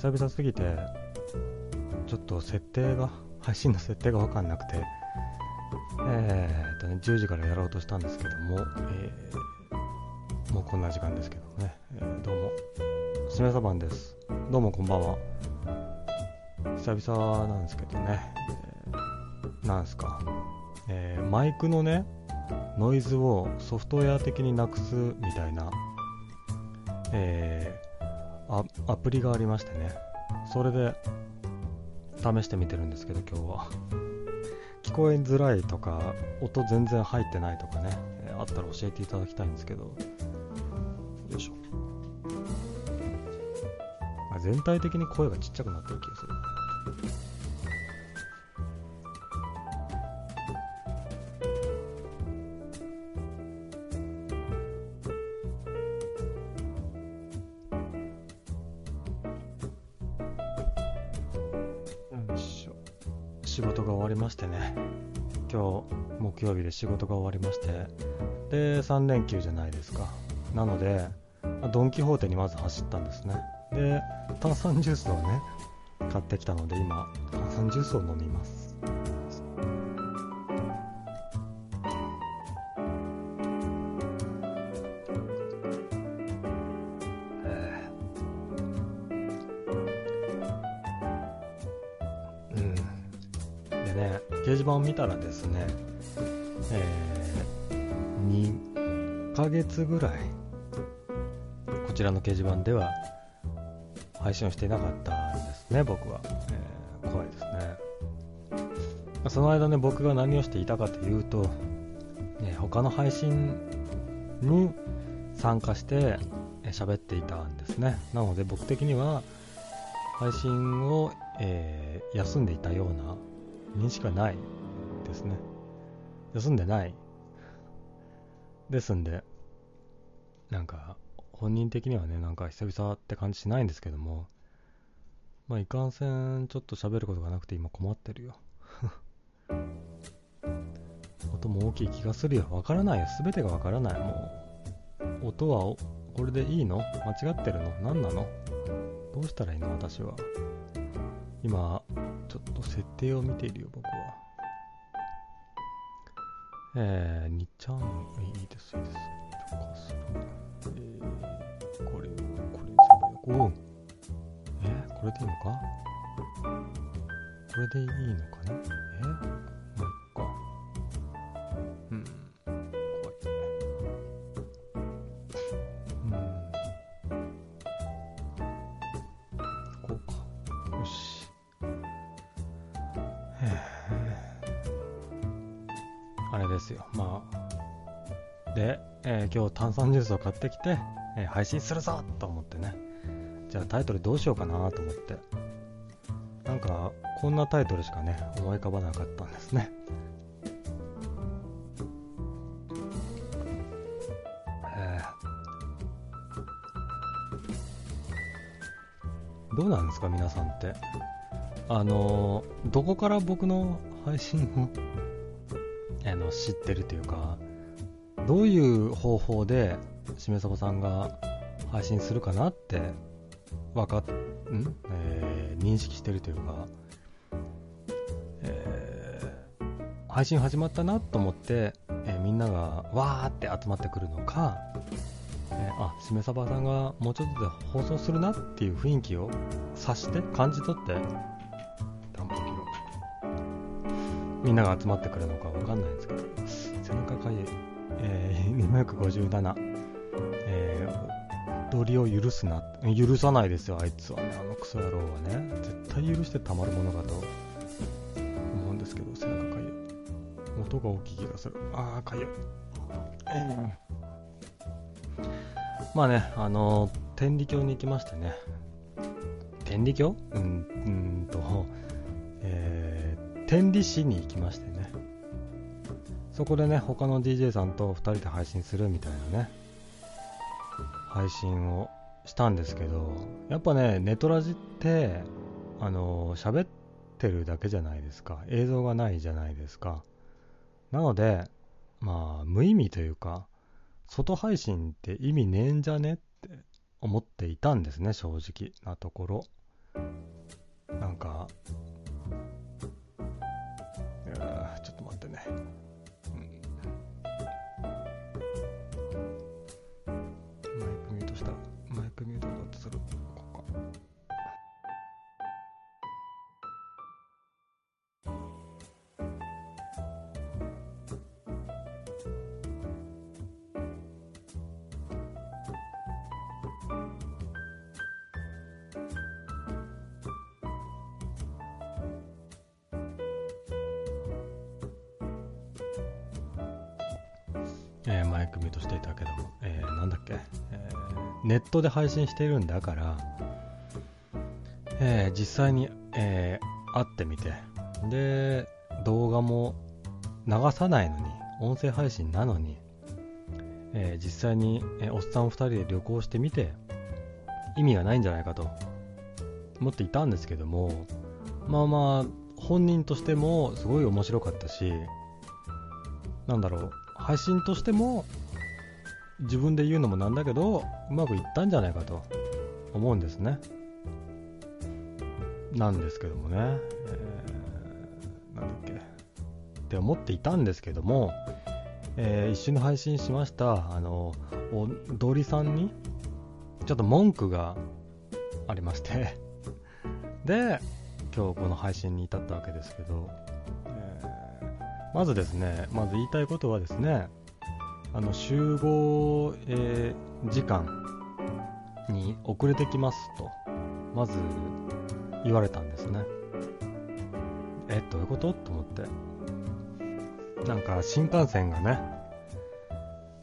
久々すぎてちょっと設定が配信の設定が分かんなくてえー、っとね10時からやろうとしたんですけども、えー、もうこんな時間ですけどね、えー、どうも。しめさばんです。どうもこんばんは。久々なんですけどね、えー、なんすか、えー、マイクのねノイズをソフトウェア的になくすみたいな、えー、アプリがありましてね。それで試してみてるんですけど今日は。聞こえづらいとか音全然入ってないとかね、あったら教えていただきたいんですけど。よいしょ。全体的に声がちっちゃくなってる気がする。日で仕事が終わりましてで3連休じゃないですか。なのでドン・キホーテにまず走ったんですね。で炭酸ジュースをね買ってきたので今炭酸ジュースを飲みます。うん。でね掲示板を見たらですね、ヶ月ぐらいこちらの掲示板では配信をしていなかったんですね、僕は。えー、怖いですね。その間ね、僕が何をしていたかというと、ね、他の配信に参加して喋っていたんですね。なので僕的には配信を、えー、休んでいたような認識はないですね。休んでない。ですんで、本人的にはね、なんか久々って感じしないんですけども、まあ、いかんせん、ちょっと喋ることがなくて今困ってるよ。音も大きい気がするよ。わからないよ。すべてがわからない。もう、音はこれでいいの？間違ってるの？何なの？どうしたらいいの？私は。今、ちょっと設定を見ているよ、僕は。えー、2ちゃん、いいです、いいです。えー、これを、これにすればいいのか。え？ー、これでいいのか？これでいいのかなえ？ー今日炭酸ジュースを買ってきて、えー、配信するぞと思ってね。じゃあタイトルどうしようかなと思って。なんか、こんなタイトルしかね、思い浮かばなかったんですね。えー、どうなんですか皆さんって。あのー、どこから僕の配信をあの知ってるというかどういう方法でしめさばさんが配信するかなって分かっん、えー、認識してるというか、えー、配信始まったなと思って、えー、みんながわーって集まってくるのか、えあしめさばさんがもうちょっとで放送するなっていう雰囲気を察して感じ取ってみんなが集まってくるのかわかんないんですけど、背中かゆい、えー、257、えー、踊りを許すな、許さないですよ、あいつはね、あのクソ野郎はね、絶対許してたまるものかと。思うんですけど、背中かゆい。音が大きい気がする。あー、かゆい。えー、まあね、あのー、天理教に行きましてね、天理教？うん、うんと、天理市に行きましてそこでね他の DJ さんと2人で配信するみたいなね。配信をしたんですけどやっぱねネトラジってあの喋ってるだけじゃないですか。映像がないじゃないですか。なのでまあ無意味というか外配信って意味ねえんじゃねって思っていたんですね、正直なところ。ネットで配信しているんだから、えー実際に、えー会ってみて、で、動画も流さないのに、音声配信なのに、えー実際に、えおっさん2人で旅行してみて、意味がないんじゃないかと思っていたんですけども、まあまあ、本人としてもすごい面白かったし、なんだろう、配信としても自分で言うのもなんだけど、うまくいったんじゃないかと思うんですね。なんですけどもね、えーなんだっけ、って思っていたんですけども、えー一緒に配信しました、あの、おどりさんに、ちょっと文句がありまして、で、今日この配信に至ったわけですけど、えーまずですね、まず言いたいことはですね、あの集合、えー時間に遅れてきますと、まず言われたんですね。え、どういうこと？と思って。なんか新幹線がね、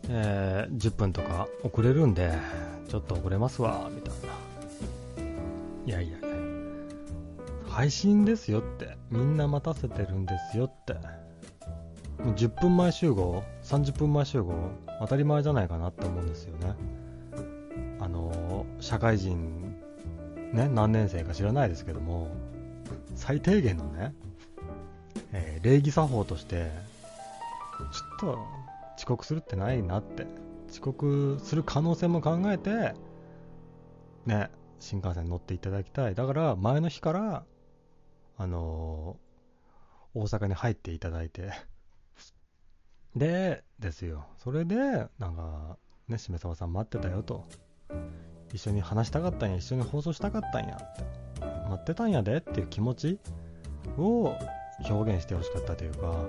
えー10分とか遅れるんで、ちょっと遅れますわ、みたいな。いやいや、配信ですよって、みんな待たせてるんですよって。もう10分前集合、30分前集合、当たり前じゃないかなって思うんですよね。あの社会人、ね、何年生か知らないですけども、最低限のね、えー礼儀作法として、ちょっと遅刻するってないなって、遅刻する可能性も考えて、ね、新幹線に乗っていただきたい。だから、前の日から、あのー大阪に入っていただいて、で、ですよ。それで、なんか、ね、しめさまさん待ってたよと。一緒に話したかったんや、一緒に放送したかったんやって。待ってたんやでっていう気持ちを表現してほしかったというか、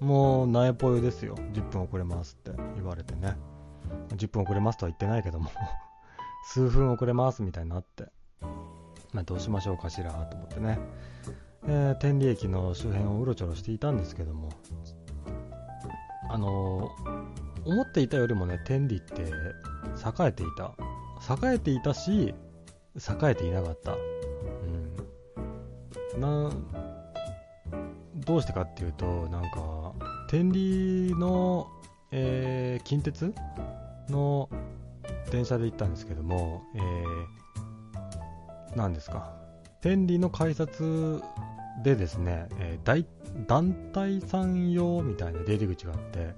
もう、苗ぽよですよ。10分遅れますって言われてね。10分遅れますとは言ってないけども、数分遅れますみたいになって。まあ、どうしましょうかしらと思ってね。えー天理駅の周辺をうろちょろしていたんですけども、あの思っていたよりもね、天理って栄えていた。栄えていたし、栄えていなかった。うん。な、どうしてかっていうと、なんか、天理の、えー近鉄の電車で行ったんですけども、えー、何ですか。天理の改札でですね、えー大団体さん用みたいな出入り口があって、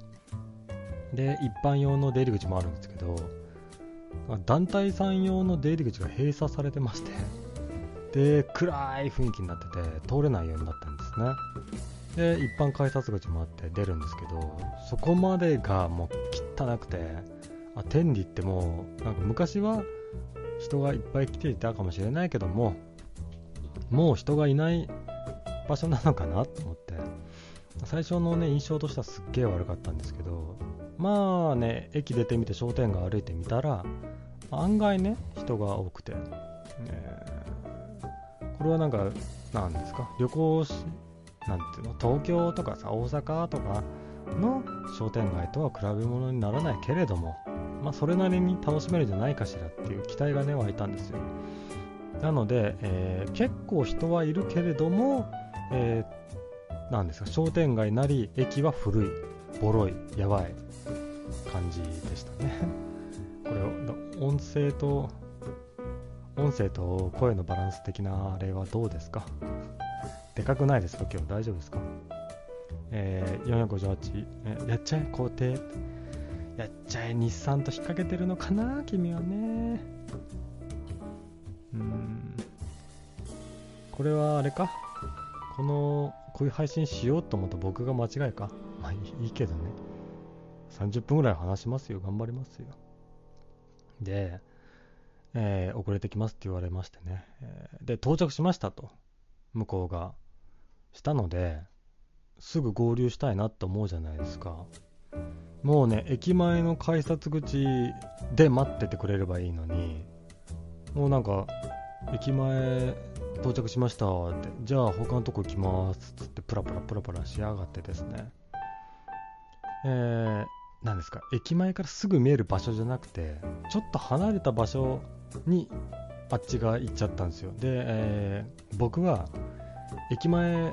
で、一般用の出入り口もあるんですけど、団体さん用の出入り口が閉鎖されてまして、で、暗い雰囲気になってて、通れないようになったんですね。で、一般改札口もあって出るんですけど、そこまでがもう汚くて、あ、天理ってもう、なんか昔は人がいっぱい来ていたかもしれないけども、もう人がいない場所なのかなと思って、最初のね、印象としてはすっげえ悪かったんですけど、まあね、駅出てみて商店街歩いてみたら、案外ね、人が多くて、えーこれはなんか、なんですか、旅行し、なんていうの、東京とかさ、大阪とかの商店街とは比べ物にならないけれども、まあ、それなりに楽しめるんじゃないかしらっていう期待がね、湧いたんですよ。なので、えー結構人はいるけれども、えーなんですか、商店街なり、駅は古い、ボロい、やばい感じでしたね。これ、音声と、音声と声のバランス的なあれはどうですか？でかくないですか？今日大丈夫ですか？えー、458、えやっちゃえ、肯定。やっちゃえ日産と引っ掛けてるのかな？君はね。うん。これはあれか？このこういう配信しようと思った僕が間違いか？まあいいけどね。30分ぐらい話しますよ。頑張りますよ。で、えー、遅れてきますって言われましてね、えー、で到着しましたと。向こうがしたのですぐ合流したいなって思うじゃないですか。もうね駅前の改札口で待っててくれればいいのにもうなんか駅前到着しました。ってじゃあ他のとこ行きます。つってプラプラプラプラしやがってですね。えー、何ですか？駅前からすぐ見える場所じゃなくてちょっと離れた場所にあっちが行っちゃったんですよ。で、えー、僕は駅前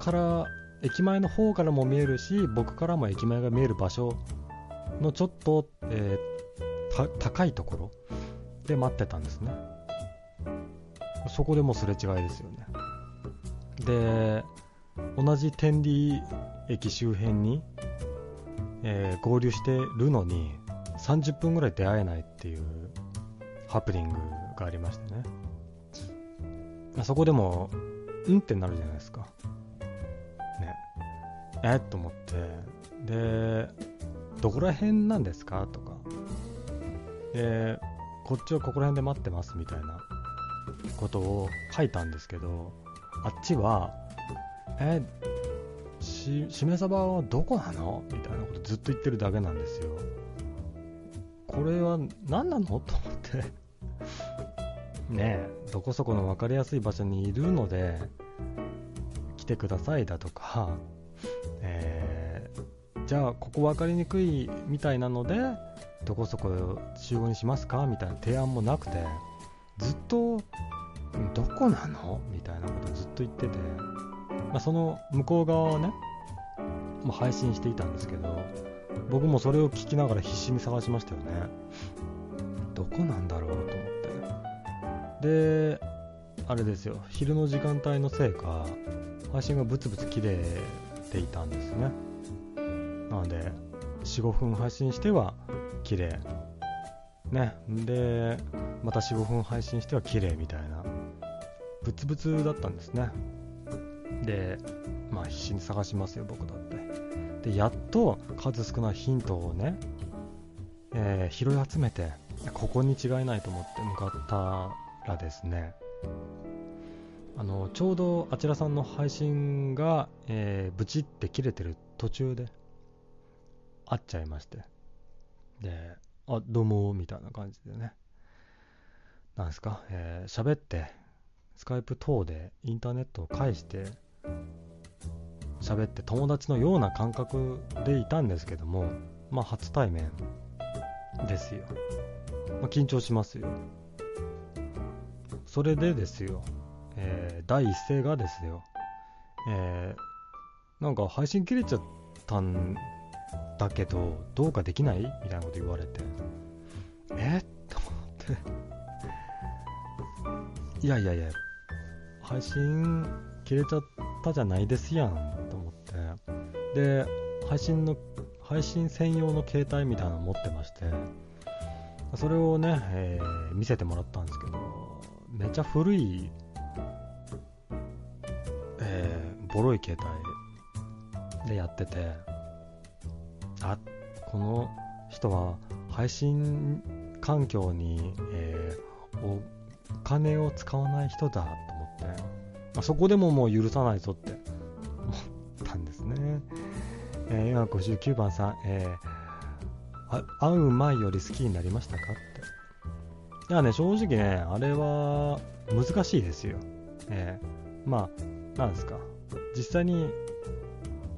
から駅前の方からも見えるし僕からも駅前が見える場所のちょっと、えー、高いところで待ってたんですね。そこでもすれ違いですよね。で同じ天理駅周辺に、えー、合流してるのに30分ぐらい出会えないっていうハプニングがありましてね。そこでもうんってなるじゃないですか。ね。えっと思って。でどこら辺なんですか？とか。でこっちはここら辺で待ってますみたいな。ことを書いたんですけどあっちはえししめ鯖はどこなの？みたいなことずっと言ってるだけなんですよ。これは何なの？と思って。ねえどこそこの分かりやすい場所にいるので来てくださいだとか、えー、じゃあここ分かりにくいみたいなのでどこそこ集合にしますか？みたいな提案もなくて。ずっとどこなの？みたいなことをずっと言ってて、まあ、その向こう側はねもう配信していたんですけど僕もそれを聞きながら必死に探しましたよね。どこなんだろうと思って。であれですよ。昼の時間帯のせいか配信がブツブツ切れていたんですね。なので45分配信しては綺麗ね。でまた45分配信しては綺麗みたいな。ブツブツだったんですね。でまあ必死に探しますよ僕だって。でやっと数少ないヒントをね、えー、拾い集めてここに違いないと思って向かったらですね。あのちょうどあちらさんの配信が、えー、ブチって切れてる途中で会っちゃいまして。であどうもみたいな感じでね。なんですか、えー、喋ってスカイプ等でインターネットを介して喋って友達のような感覚でいたんですけどもまあ初対面ですよ、まあ、緊張しますよ。それでですよ、えー、第一声がですよ、えー、なんか配信切れちゃったんだけどどうかできない？みたいなこと言われて。え？と思って。いやいやいや。配信切れちゃったじゃないですやん。と思って。で配信の配信専用の携帯みたいなの持ってまして。それをね、えー、見せてもらったんですけどめっちゃ古い、えー、ボロい携帯でやってて。あこの人は配信環境に、えー、お金を使わない人だと思って、まあ、そこでももう許さないぞって思ったんですね。えー、今59番さん、えー、会う前より好きになりましたかって。いやね、正直ね、あれは難しいですよ。えー、まあ、なんですか。実際に、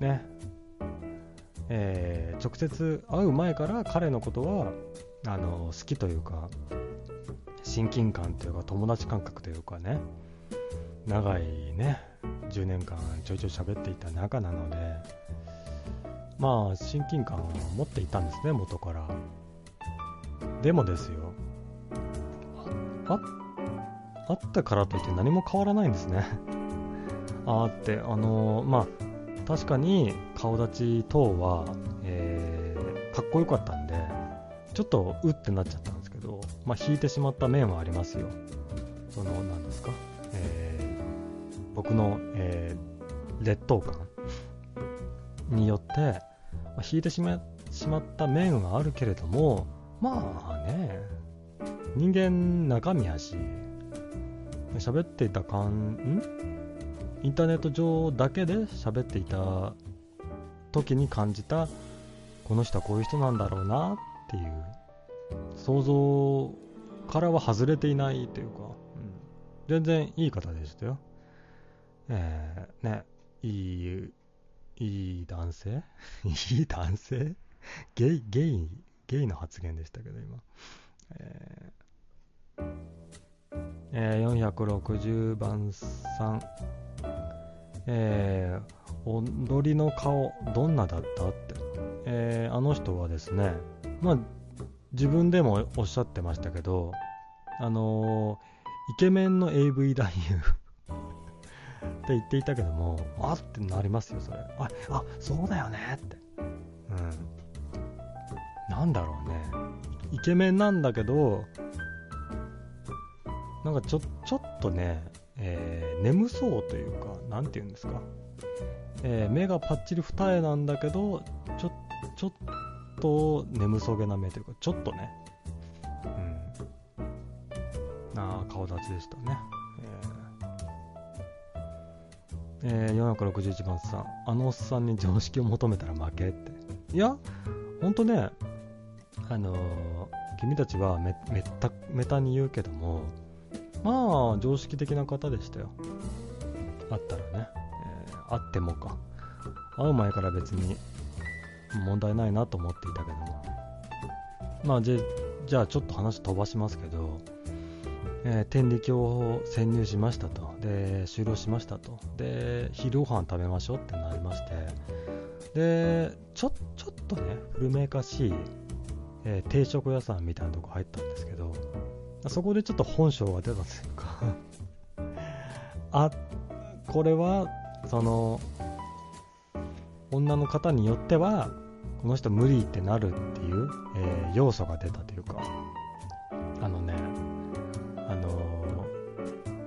ね、えー、直接会う前から彼のことはあの好きというか親近感というか友達感覚というかね長いね10年間ちょいちょい喋っていた仲なのでまあ親近感を持っていたんですね元から。でもですよああったからといって何も変わらないんですね。あってあのまあ確かに顔立ち等は、えー、かっこよかったんでちょっとうってなっちゃったんですけど、まあ、引いてしまった面はありますよ。その、なんですか、えー、僕の、えー、劣等感によって、まあ、引いてしましまった面はあるけれども、まあね、人間中身やし、喋っていた感、ん？インターネット上だけで喋っていた時に感じた、この人はこういう人なんだろうなっていう、想像からは外れていないというか、うん、全然いい方でしたよ。えー、ね、いい、いい男性？いい男性？ゲイ、ゲイ、ゲイの発言でしたけど、今。えーえー、460番さん、えー、踊りの顔、どんなだった？って、えー、あの人はですね、まあ、自分でもおっしゃってましたけど、あのイケメンの AV 男優 って言っていたけども、あってなりますよ、それ。あ、あそうだよねって。うん。なんだろうね。イケメンなんだけど、なんかちょちょっとね、えー、眠そうというか、なんて言うんですか、えー、目がパッチリ二重なんだけど、ちょちょっと眠そげな目というか、ちょっとね、うん、な顔立ちでしたね。えー、えー、461番さん、あのおっさんに常識を求めたら負けって。いや、ほんとね、あのー、君たちはめめっためたに言うけども、まあ、常識的な方でしたよ。あったらね。えー、あってもか。会う前から別に問題ないなと思っていたけども。まあ、じじゃあちょっと話飛ばしますけど、えー、天理教を潜入しましたと。で、終了しましたと。で、昼ご飯食べましょうってなりまして、で、ちょ、ちょっとね、古めかしい、えー、定食屋さんみたいなとこ入ったんですけど、そこでちょっと本性が出たというか。あ、これは、その、女の方によっては、この人無理ってなるっていう、えー、要素が出たというか、あのね、あのー、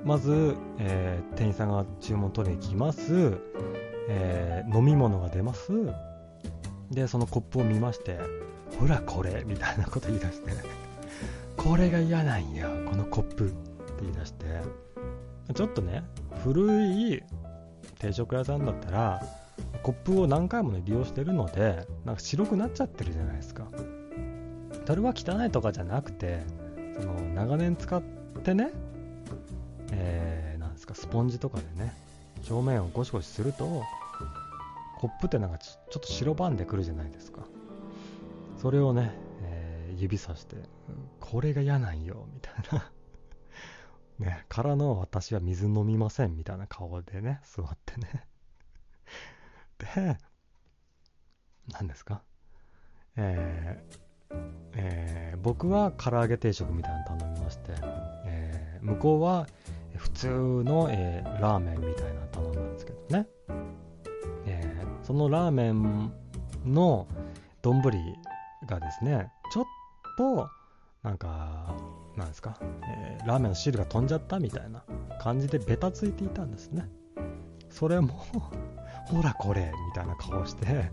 まず、えー、店員さんが注文取りに来ます、え飲み物が出ます、で、そのコップを見まして、ほらこれみたいなこと言い出して。これが嫌なんや、このコップって言い出して、ちょっとね、古い定食屋さんだったら、コップを何回もね、利用してるので、なんか白くなっちゃってるじゃないですか。それは汚いとかじゃなくて、その長年使ってね、えー、なんですか、スポンジとかでね、表面をゴシゴシすると、コップってなんかちょっと白ばんでくるじゃないですか。それをね、指さして、これが嫌なんよ、みたいな。ね、からの私は水飲みません、みたいな顔でね、座ってね。で、何ですか？えー、えー、僕は唐揚げ定食みたいなの頼みまして、えー、向こうは普通の、えー、ラーメンみたいなの頼んだんですけどね、えー、そのラーメンの丼がですね、ちょっと、なんか、なんですか、えー、ラーメンの汁が飛んじゃったみたいな感じでベタついていたんですね。それも ほらこれ、みたいな顔して、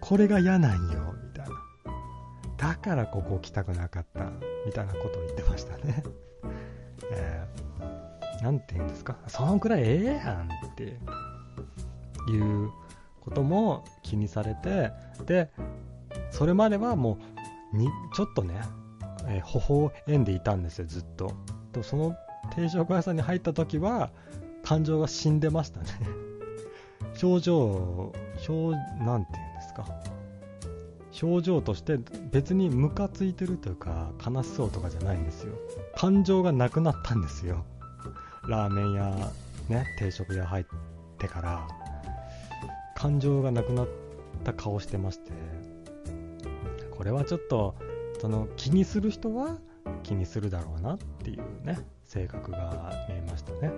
これが嫌なんよ、みたいな。だからここ来たくなかった、みたいなことを言ってましたね。えー、なんて言うんですか、そのくらいええやんっていうことも気にされて、で、それまではもうにちょっとね、えー、微笑んでいたんですよ、ずっと。でもその定食屋さんに入った時は、感情が死んでましたね。表情、表、なんて言うんですか。表情として別にムカついてるというか悲しそうとかじゃないんですよ。感情がなくなったんですよ。ラーメン屋、ね、定食屋入ってから、感情がなくなった顔してまして、これはちょっとその気にする人は気にするだろうなっていうね性格が見えましたね。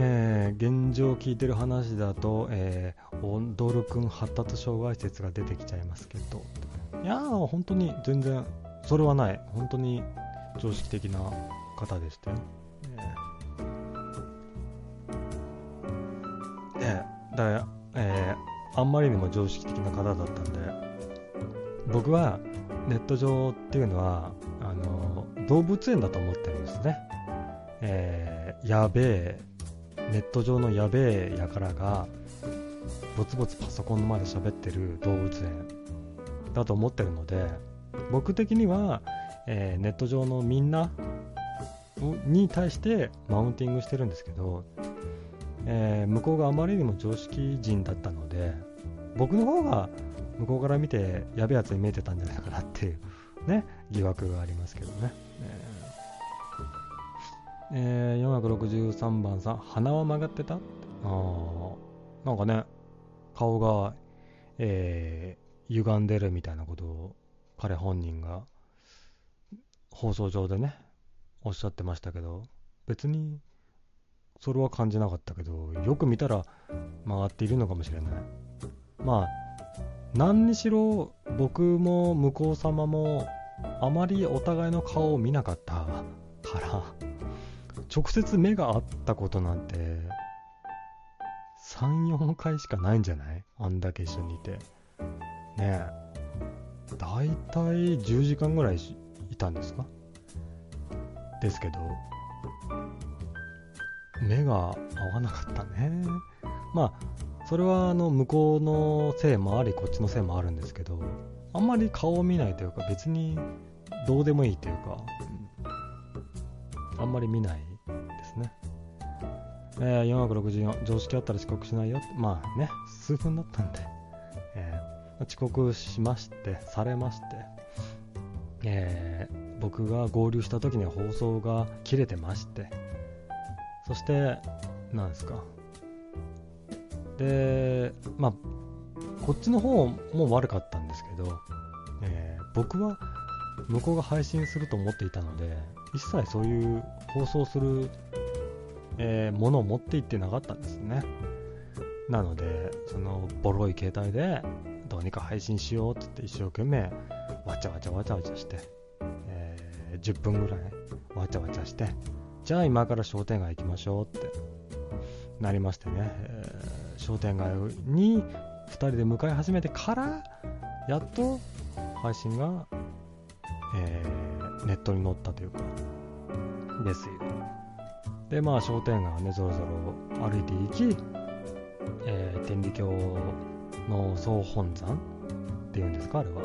えー、現状聞いてる話だと、えー、踊るくん発達障害説が出てきちゃいますけど、いやー、本当に全然、それはない。本当に常識的な方でしたよ。ええだ、えー、あんまりにも常識的な方だったんで、僕はネット上っていうのは、あの、動物園だと思ってるんですね。えー、やべえ、ネット上のやべえやからが、ぼつぼつパソコンの前で喋ってる動物園だと思ってるので、僕的には、えー、ネット上のみんなに対してマウンティングしてるんですけど、えー、向こうがあまりにも常識人だったので僕の方が向こうから見てやべえやつに見えてたんじゃないかなっていうね疑惑がありますけどね、えー、463番さん鼻は曲がってた？あなんかね顔が、えー、歪んでるみたいなことを彼本人が放送上でねおっしゃってましたけど別にそれは感じなかったけどよく見たら曲がっているのかもしれない。まあ何にしろ僕も向こう様もあまりお互いの顔を見なかったから直接目が合ったことなんて34回しかないんじゃない？あんだけ一緒にいて。ねえ。だいたい10時間ぐらいいたんですか？ですけど目が合わなかったね。まあ、それはあの向こうのせいもあり、こっちのせいもあるんですけど、あんまり顔を見ないというか、別にどうでもいいというか、あんまり見ないですね。えー、464、常識あったら遅刻しないよ。まあね、数分だったんで、えー、遅刻しまして、されまして、えー、僕が合流した時に放送が切れてまして、そして、なんですか？で、まあ、こっちの方も悪かったんですけど、えー、僕は向こうが配信すると思っていたので、一切そういう放送する、えー、ものを持っていってなかったんですね。なので、そのボロい携帯でどうにか配信しようって言って一生懸命わちゃわちゃわちゃわちゃして、えー、10分ぐらいわちゃわちゃして、じゃあ今から商店街行きましょうってなりましてね、え、商店街に2人で向かい始めてからやっと配信が、えー、ネットに載ったというか。ですよ。でまあ商店街はねぞろぞろ歩いていき、えー、天理教の総本山っていうんですかあれは。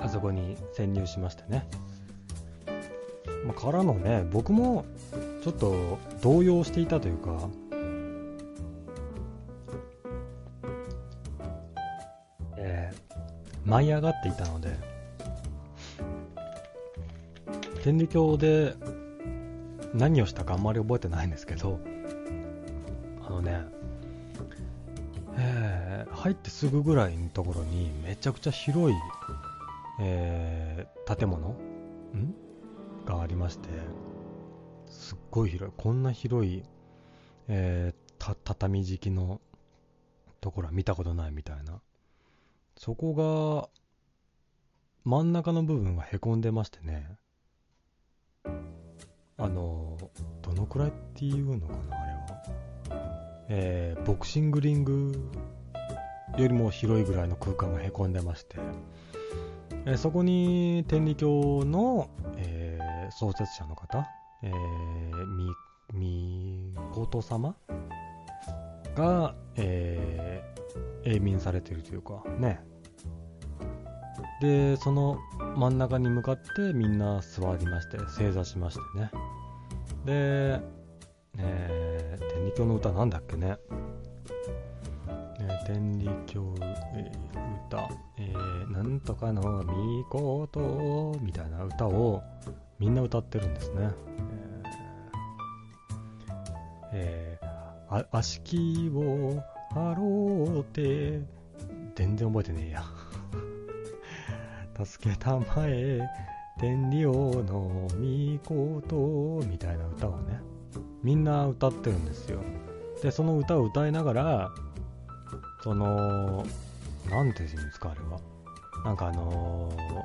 あそこに潜入しましてね。まあ、からのね、僕もちょっと動揺していたというか、舞い上がっていたので、天理教で何をしたかあんまり覚えてないんですけど、あのね、えー、入ってすぐぐらいのところにめちゃくちゃ広い、えー、建物ん？がありまして、すっごい広い。こんな広い、えー、畳敷きのところは見たことないみたいな。そこが、真ん中の部分がへこんでましてね。あの、どのくらいっていうのかな、あれは。えー、ボクシングリングよりも広いぐらいの空間がへこんでまして、えー、そこに天理教の、えー創設者の方、えー、み、みこと様が、えー、永眠されてるというか、ね。で、その真ん中に向かってみんな座りまして、正座しましてね。で、えー、天理教の歌なんだっけね。えー、天理教、えー、歌、えー、なんとかのみことみたいな歌をみんな歌ってるんですね。えー、えー、あ、しきを張ろうて、全然覚えてねえや。助けたまえ、天理王の御事みたいな歌をね、みんな歌ってるんですよ。で、その歌を歌いながら、その、なんて言うんですか、あれは？なんかあのー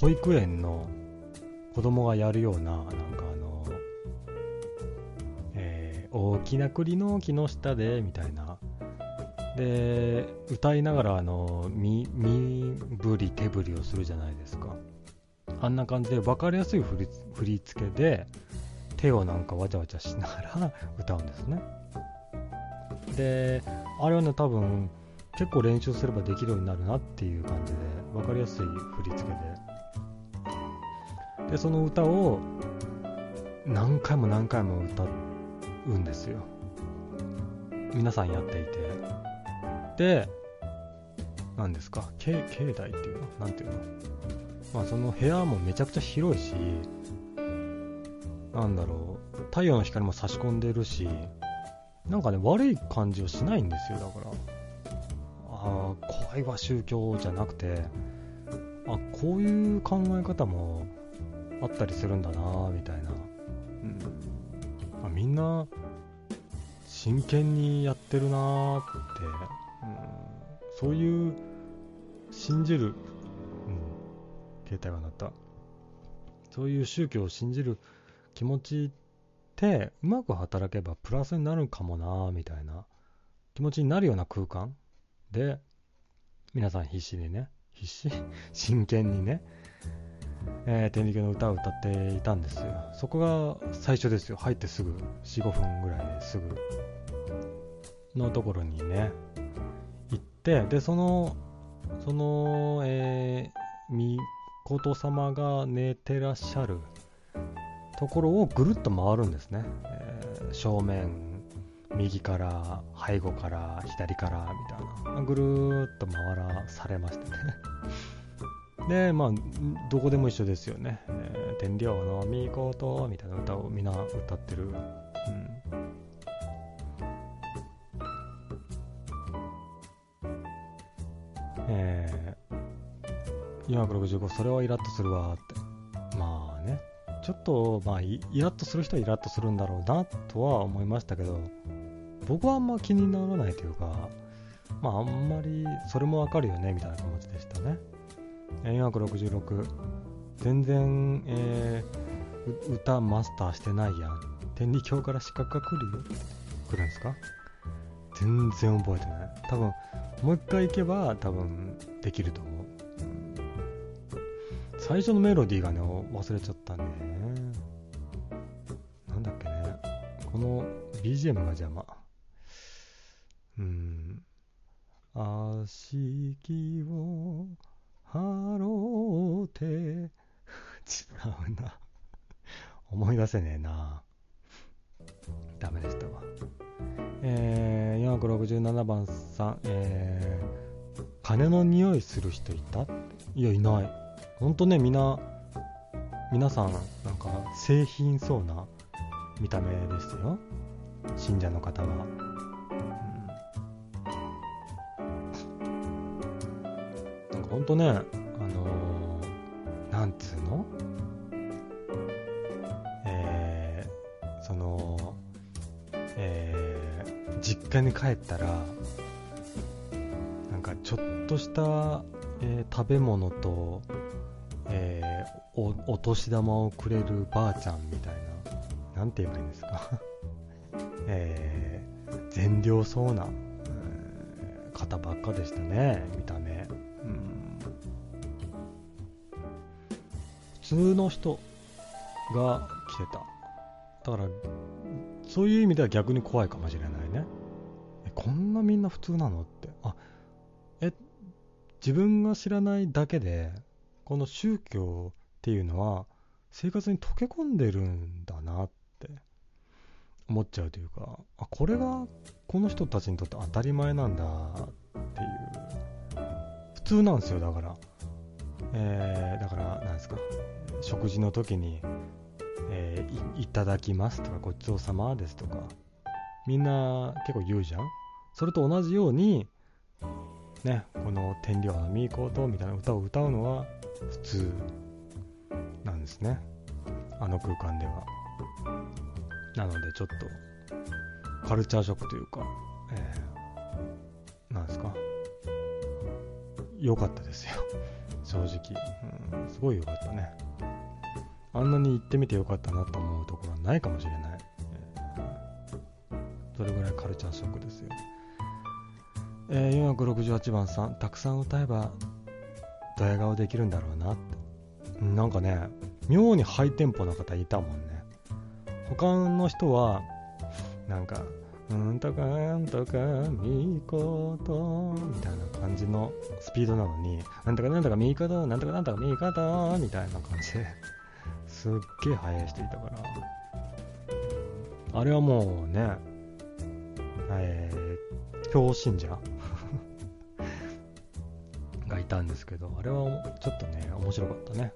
保育園の子供がやるような、なんかあのーえー大きな栗の木の下で、みたいな。で、歌いながら、あの身、身振り手振りをするじゃないですか。あんな感じで分かりやすい振り振り付けで、手をなんかわちゃわちゃしながら 歌うんですね。で、あれはね、多分、結構練習すればできるようになるなっていう感じで、分かりやすい振り付けで。で、その歌を何回も何回も歌うんですよ。皆さんやっていて。で、何ですか境境内っていうの？なんていうの？まあその部屋もめちゃくちゃ広いし、なんだろう、太陽の光も差し込んでるし、なんかね、悪い感じをしないんですよ、だから。ああ、怖いわ、宗教じゃなくて、あ、こういう考え方もあったりするんだな、みたいな。うん。あみんな、真剣にやってるなーって、うん、そういう、信じる、うん、携帯が鳴った。そういう宗教を信じる気持ちって、うまく働けばプラスになるかもなみたいな気持ちになるような空間で、皆さん必死にね、必死？真剣にね、えー、天理教の歌を歌っていたんですよ。そこが最初ですよ。入ってすぐ、4、5分ぐらいですぐのところにね、って、で、その、その、えー、みこと様が寝てらっしゃるところをぐるっと回るんですね。えー正面、右から、背後から、左から、みたいな。ぐるっと回らされましてね。で、まあ、どこでも一緒ですよね。えー天領のみこと、みたいな歌をみんな歌ってる。うん。えー、465、それはイラッとするわって。まあね、ちょっと、まあ、イラッとする人はイラッとするんだろうなとは思いましたけど、僕はあんま気にならないというか、まあ、あんまりそれもわかるよねみたいな気持ちでしたね。466、全然、えー歌マスターしてないやん。天理教から資格が来るよ。来るんですか？全然覚えてない。多分、もう一回行けば多分できると思う。最初のメロディーがね、忘れちゃったね。なんだっけね。この BGM が邪魔。うん。あしきを払うて。違うな。思い出せねえな。ダメでしたわ。えー、467番さん、えー、金の匂いする人いた？いや、いない。ほんとね、みな、皆さん、なんか、製品そうな見た目でしたよ。信者の方は。うん、なんかほんとね、あのー、なんつうの？えー、その、えー、実家に帰ったら、なんかちょっとした、えー食べ物と、えーお、お年玉をくれるばあちゃんみたいな、なんて言えばいいんですか、えー、善良そうな、えー方ばっかでしたね、見た目。うん、普通の人が来てた。だから、そういう意味では逆に怖いかもしれない。こんなみんな普通なのって。あ、え、自分が知らないだけで、この宗教っていうのは生活に溶け込んでるんだなって思っちゃうというか、あ、これがこの人たちにとって当たり前なんだっていう。普通なんですよ、だから。えー、だから、なんですか。食事の時に、えー、いただきますとか、ごちそうさまですとか、みんな結構言うじゃんそれと同じように、ね、この天領のミーコートみたいな歌を歌うのは普通なんですね。あの空間では。なのでちょっと、カルチャーショックというか、えー、なんですか。良かったですよ。正直、うん。すごい良かったね。あんなに行ってみて良かったなと思うところはないかもしれない。それぐらいカルチャーショックですよ。えー、468番さん、たくさん歌えばドヤ顔できるんだろうなって。なんかね、妙にハイテンポな方いたもんね。他の人は、なんか、うんとかんとかみことみたいな感じのスピードなのに、なんとかなんとかみことなんとかなんとかみことみたいな感じですっげえ速い人いたから、あれはもうね、えー、強信者がいたんですけど、あれはちょっとね、面白かったね。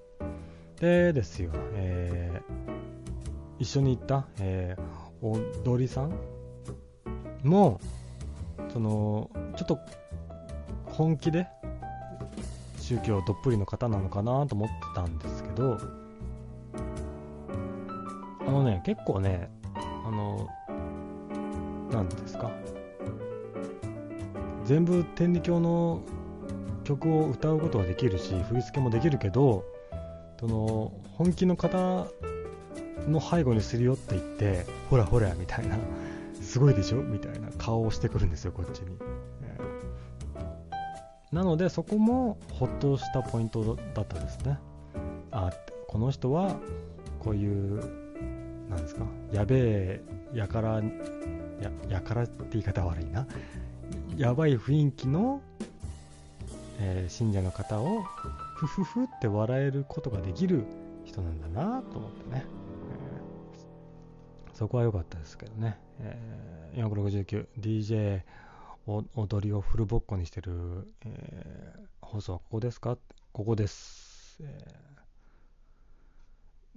でですよ、えー、一緒に行った、えー、踊りさん？も、その、ちょっと本気で宗教どっぷりの方なのかなと思ってたんですけど、あのね、結構ね、あの、なんですか、全部天理教の曲を歌うことはできるし、振り付けもできるけど、その本気の方の背後にするよって言って、ほらほらみたいな、すごいでしょ？みたいな顔をしてくるんですよ、こっちに。えなので、そこもほっとしたポイントだったですね。あ、この人はこういう、なんですか、やべえ、やから、ややからって言い方悪いな。やばい雰囲気の、えー、信者の方をふふふって笑えることができる人なんだなと思ってね、えー、そこは良かったですけどね、えー、469DJ 踊りをフルボッコにしてる、えー、放送はここですか？ここです、え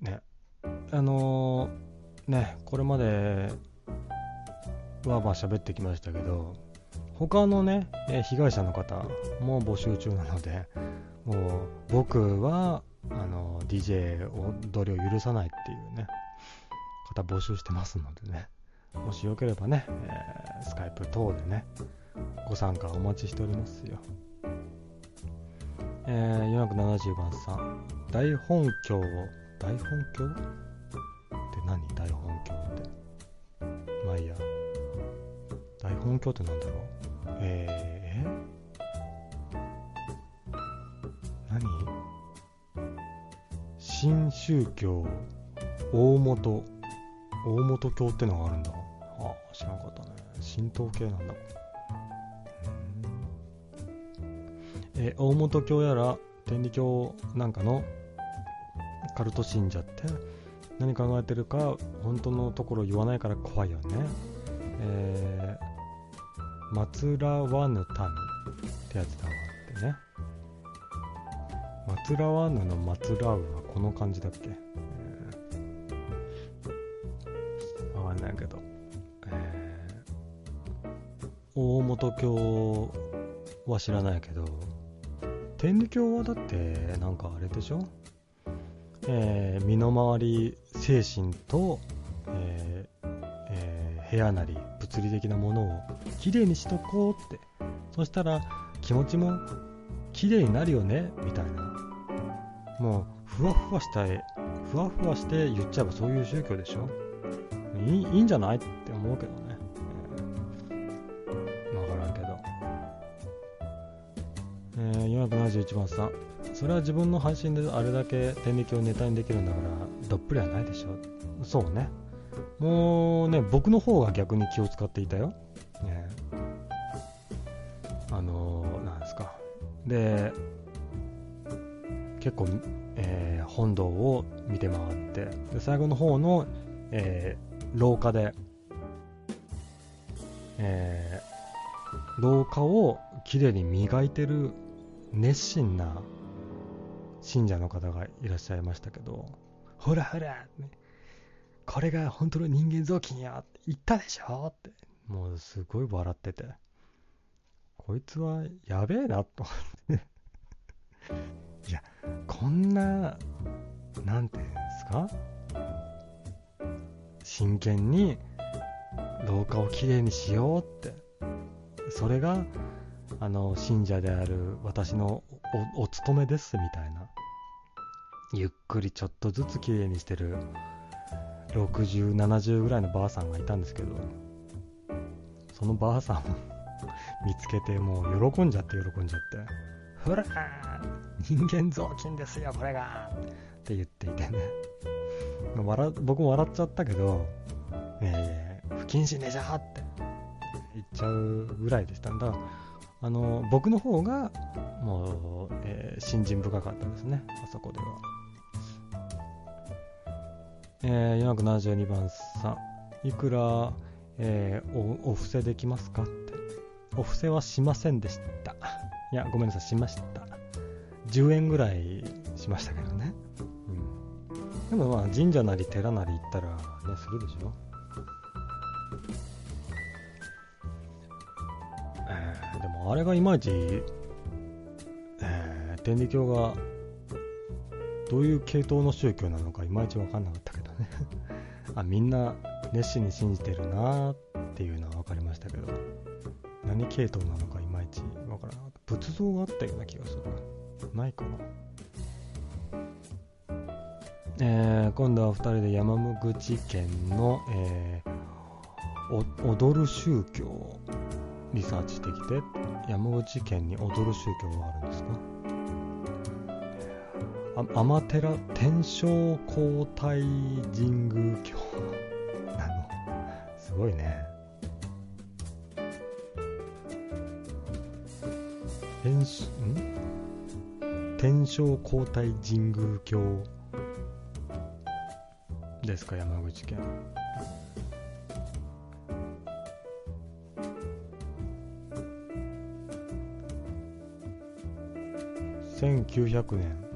ー、ね。あのー、ねこれまではまあ喋ってきましたけど他のね、え被害者の方も募集中なので、もう僕はあの DJ 踊りを許さないっていうね、方募集してますのでね、もしよければね、えー、スカイプ等でね、ご参加お待ちしておりますよ。えー、470番さん、大本教を、大本教？って何？大本教って。まあいいや。大本教ってなんだろう？えー、何？新宗教大本大本教ってのがあるんだ。あ知らんかったね。神道系なんだ。え、大本教やら天理教なんかの？カルト信者って？何考えてるか本当のところ言わないから怖いよね、えー松らわぬ民ってやつだわってね。松らわぬの松らうはこの感じだっけ、えー、わかんないけど。えー、大本教は知らないけど、天理教はだってなんかあれでしょ？えー、身の回り精神と、えーえー、部屋なり物理的なものをきれいにしとこうって。そしたら気持ちもきれいになるよねみたいな。もうふわふわしたいふわふわして言っちゃえばそういう宗教でしょ。いいいんじゃないって思うけどね、えー、分からんけど、えー、471番さん。それは自分の配信であれだけ天理教をネタにできるんだからどっぷりはないでしょ。そうね。もうね僕の方が逆に気を使っていたよ。ね、あのー、なんですか。で、結構、えー、本堂を見て回って、で最後の方の、えー、廊下で、えー、廊下をきれいに磨いてる熱心な信者の方がいらっしゃいましたけど、ほらほら、ね、これが本当の人間雑巾やって言ったでしょって。もうすごい笑ってて、こいつはやべえなと。思っていや、こんな、なんていうんですか？真剣に廊下をきれいにしようって、それがあの信者である私のおお勤めですみたいな。ゆっくりちょっとずつ綺麗にしてる60、70ぐらいのばあさんがいたんですけどそのばあさんを 見つけてもう喜んじゃって喜んじゃってほら人間雑巾ですよこれがって言っていてね。笑僕も笑っちゃったけど、えー、不謹慎でしょって言っちゃうぐらいでした。んだあの僕の方がもう、えー、信心深かったですねあそこでは、えー、472番さん。いくら、えー、おお布施できますかって。お布施はしませんでした。いやごめんなさいしました。10円ぐらいしましたけどね。うん。でもまあ神社なり寺なり行ったらねするでしょ。え、でもあれがいまいち、えー、天理教がどういう系統の宗教なのかいまいち分かんなかったけ あみんな熱心に信じてるなっていうのは分かりましたけど。何系統なのかいまいち分からなかった仏像があったような気がするな。いかな。えー、今度は2人で山口県の、えー、踊る宗教をリサーチしてきて山口県に踊る宗教があるんですか？あ天照天正皇太神宮教なのすごいね。天天正皇太神宮教ですか山口県。1900年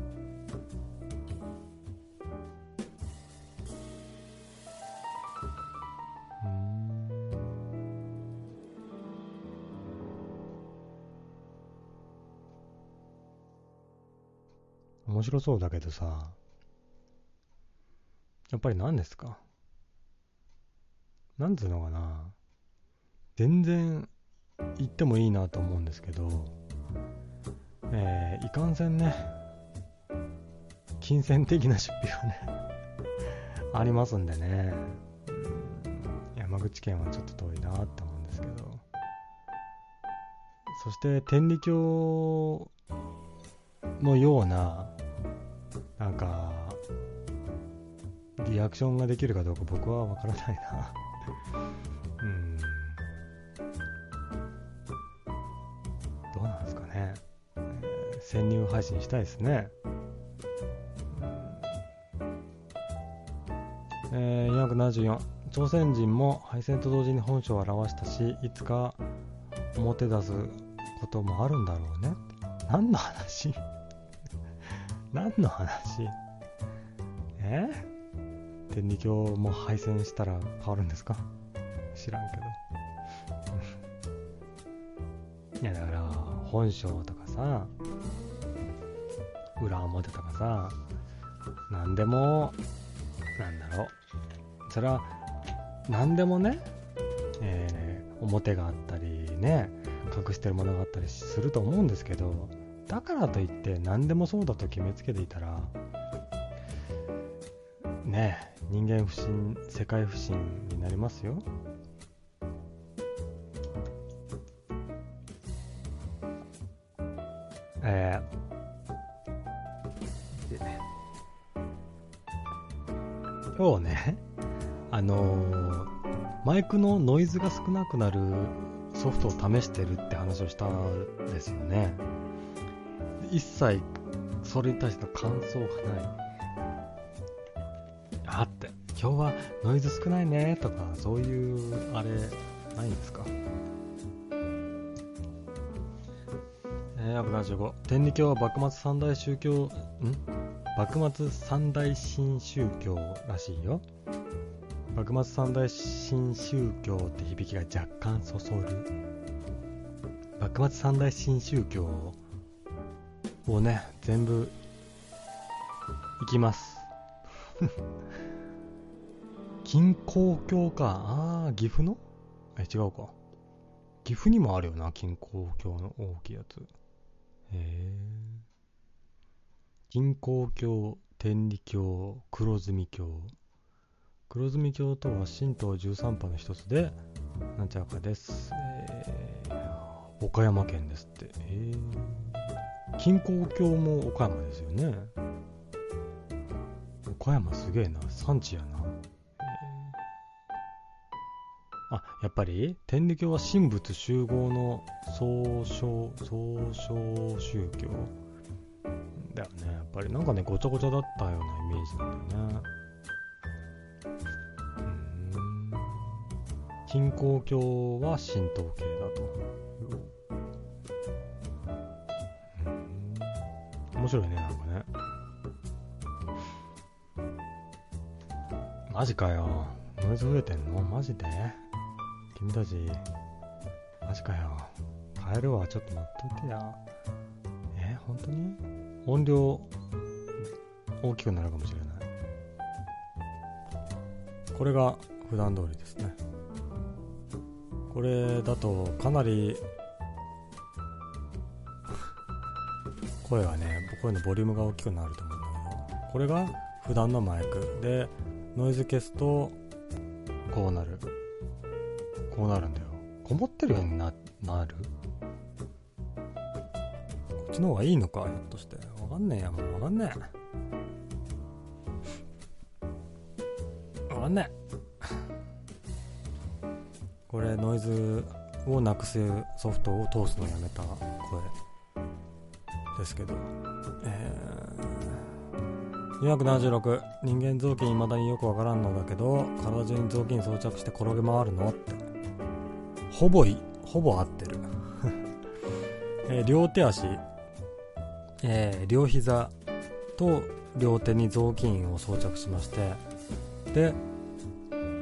面白そうだけどさやっぱり何ですか？なんつうのかな？全然言ってもいいなと思うんですけど、えー、いかんせんね、金銭的な出費がね ありますんでね、山口県はちょっと遠いなって思うんですけど、そして天理教のような、なんか、リアクションができるかどうか僕はわからないな うん。どうなんですかね。えー、潜入配信したいですね。えー、474朝鮮人も敗戦と同時に本性を表したしいつか表出すこともあるんだろうね何の話何の話？え？天理教も敗戦したら変わるんですか？知らんけど。いやだから本性とかさ裏表とかさ何でもなんだろう。それは何でもね、えー、表があったりね隠してるものがあったりすると思うんですけどだからといって何でもそうだと決めつけていたらねえ人間不信世界不信になりますよ。えー、今日ねあのー、マイクのノイズが少なくなるソフトを試してるって話をしたんですよね。一切それに対しての感想がない。あって。今日はノイズ少ないね。とかそういうあれないんですか？えー、75天理教は幕末三大宗教ん？幕末三大新宗教らしいよ。幕末三大新宗教って響きが若干そそる。幕末三大新宗教をね全部いきます 金光教か。ああ、岐阜の？え、違うか。岐阜にもあるよな、金光橋の大きいやつ。へえ。金光橋、天理教、黒住教。黒住教とは神道13派の一つで、なんちゃらかです。えー、岡山県ですって。えー、金光教も岡山ですよね。岡山すげえな。産地やな。あ、やっぱり？天理教は神仏集合の総称、総称宗教？だよね。やっぱりなんかね、ごちゃごちゃだったようなイメージなんだよね。金光教は神道系だと。面白いね、なんかね。マジかよ。ノイズ増えてんの？マジで？君たち、マジかよ。帰るわ、ちょっと待っといてや。え、本当に？音量、大きくなるかもしれない。これが普段通りですね。これだとかなり声がね声のボリュームが大きくなると思うんだけどこれが普段のマイク。でノイズ消すとこうなる。こうなるんだよ。こもってるようにななる？こっちの方がいいのかひょっとして。わかんねえ。やもうわかんねえ。わかんねえ。これノイズをなくすソフトを通すのやめた声。ですけど、えー、476人間臓器いまだによくわからんのだけど体中に臓器に装着して転げ回るの？って。ほぼほぼ合ってる、えー、両手足、えー、両膝。と両手に雑巾を装着しまして。で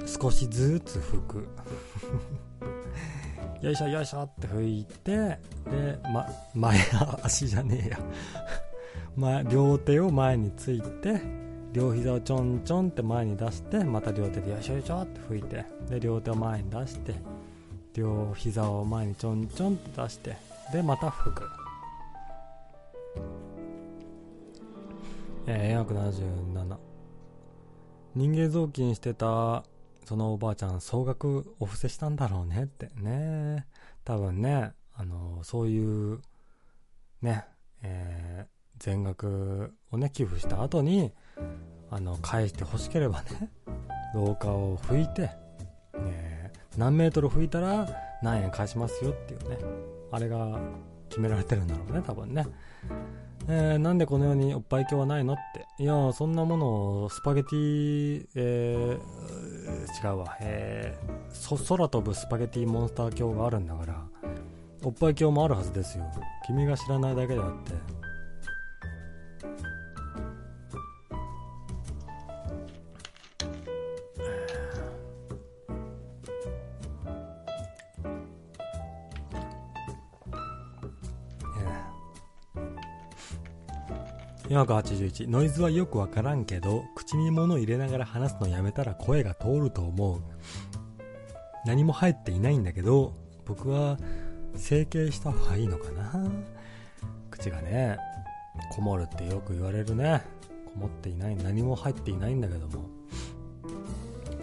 少しずつ拭く。よいしょよいしょって拭いてで、ま、前足じゃねえや。前両手を前について両膝をちょんちょんって前に出してまた両手でよいしょよいしょって拭いてで両手を前に出して両膝を前にちょんちょんって出してでまた拭く。えー、477人間雑巾してたそのおばあちゃん総額お布施したんだろうねってね。多分ね、あの、そういう、ね、えー、全額をね、寄付した後に、あの、返して欲しければね、廊下を拭いて、ね、何メートル拭いたら何円返しますよっていうね、あれが決められてるんだろうね、多分ね。えー、なんでこのようにおっぱい鏡はないのって。いやそんなものをスパゲティ、えー、違うわ、えー、空飛ぶスパゲティモンスター鏡があるんだから、おっぱい鏡もあるはずですよ。君が知らないだけであって。481ノイズはよくわからんけど口に物入れながら話すのやめたら声が通ると思う。何も入っていないんだけど僕は整形した方がいいのかな？口がねこもるってよく言われるね。こもっていない。何も入っていないんだけども。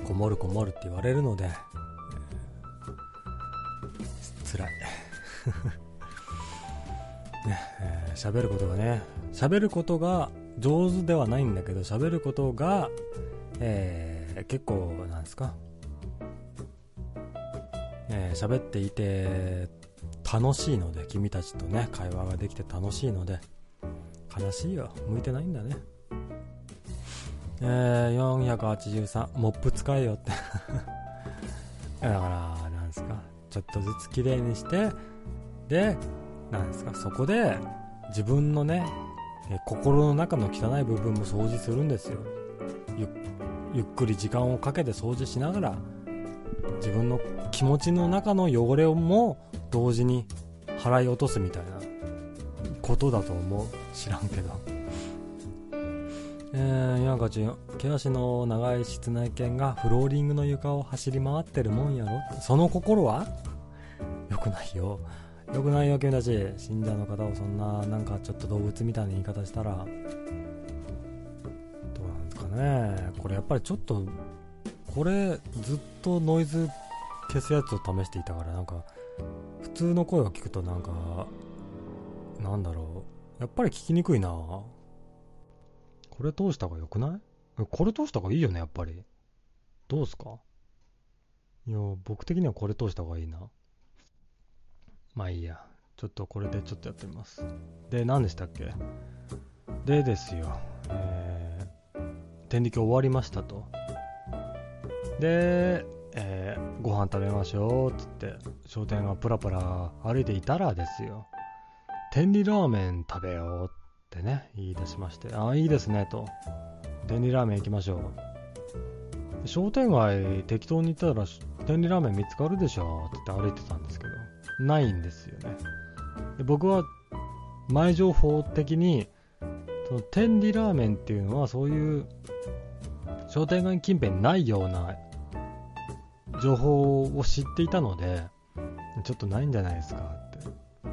こもるこもるって言われるので、辛い。ねえー、喋ることがね喋ることが上手ではないんだけど喋ることが、えー、結構なんですか？えー、喋っていて楽しいので君たちとね会話ができて楽しいので悲しいよ。向いてないんだね。えー、483モップ使えよって。だからなんですか？ちょっとずつ綺麗にしてでなんですか？そこで自分のね、え心の中の汚い部分も掃除するんですよ。ゆっくり時間をかけて掃除しながら自分の気持ちの中の汚れをも同時に払い落とすみたいなことだと思う。知らんけど。えー、山勝毛足の長い室内犬がフローリングの床を走り回ってるもんやろ。その心は？よくないよ。よくないよ、君たち。信者の方をそんな、なんかちょっと動物みたいな言い方したら、どうなんですかね。これやっぱりちょっと、これずっとノイズ消すやつを試していたから、なんか、普通の声を聞くとなんか、なんだろう。やっぱり聞きにくいなこれ通した方が良くない？これ通した方がいいよね、やっぱり。どうすか？いや、僕的にはこれ通した方がいいな。まあいいや。ちょっとこれでちょっとやってみます。で、何でしたっけ？でですよ。えー、天理教終わりましたと。で、えー、ご飯食べましょうつって商店がプラプラ歩いていたらですよ天理ラーメン食べようってね言い出しましてああいいですねと天理ラーメン行きましょう商店街適当に行ったら天理ラーメン見つかるでしょってって歩いてたんですけどないんですよねで僕は前情報的にその天理ラーメンっていうのはそういう商店街近辺にないような情報を知っていたので、ちょっとないんじゃないですかって。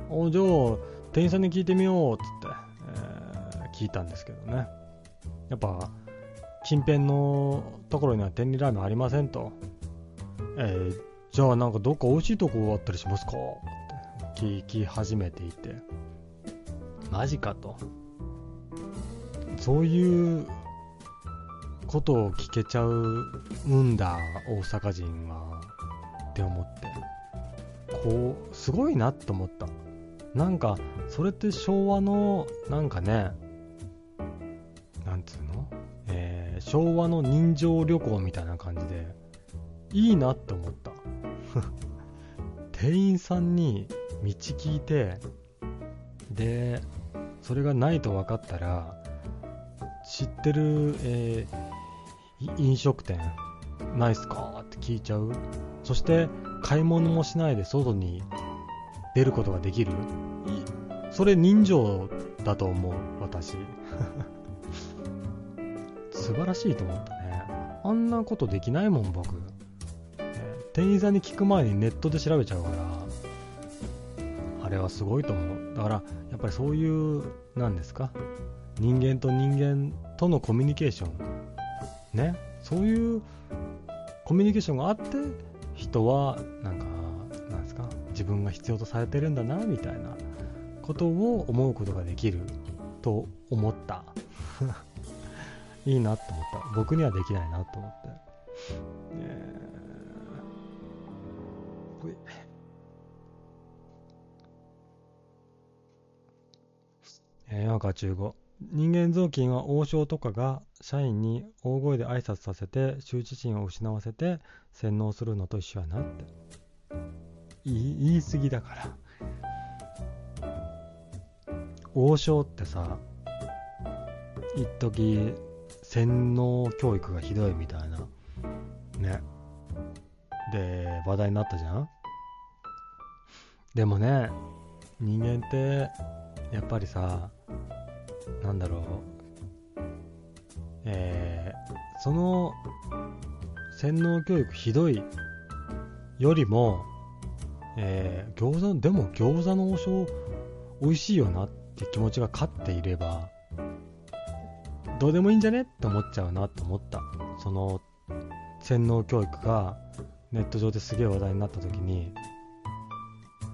おじゃあ、店員さんに聞いてみようっつって、えー、聞いたんですけどね。やっぱ、近辺のところには天理ラーメンありませんと。えー、じゃあなんかどっか美味しいとこあったりしますか？って聞き始めていて。マジかと。そういうことを聞けちゃうんだ、大阪人は。って思って。こう、すごいなって思った。なんか、それって昭和の、なんかね、なんつうの？えー、昭和の人情旅行みたいな感じで、いいなって思った。店員さんに道聞いて、で、それがないと分かったら、知ってる、えー、飲食店ないっすかって聞いちゃう。そして買い物もしないで外に出ることができる。それ人情だと思う私。素晴らしいと思ったね。あんなことできないもん僕。店員さんに聞く前にネットで調べちゃうからあれはすごいと思うだからやっぱりそういう何ですか人間と人間とのコミュニケーションね、そういうコミュニケーションがあって、人は、なんか、なんですか、自分が必要とされてるんだな、みたいなことを思うことができると思った。いいなと思った。僕にはできないなと思って。えー、えー、なんか中語。人間雑巾は王将とかが社員に大声で挨拶させて羞恥心を失わせて洗脳するのと一緒やなって。言い過ぎだから。王将ってさ一時洗脳教育がひどいみたいな。ね。で話題になったじゃん。でもね人間ってやっぱりさなんだろう、えー、その洗脳教育ひどいよりも、えー、餃子、でも餃子の王将美味しいよなって気持ちが勝っていれば、どうでもいいんじゃね？って思っちゃうなって思った。その洗脳教育がネット上ですげえ話題になった時に、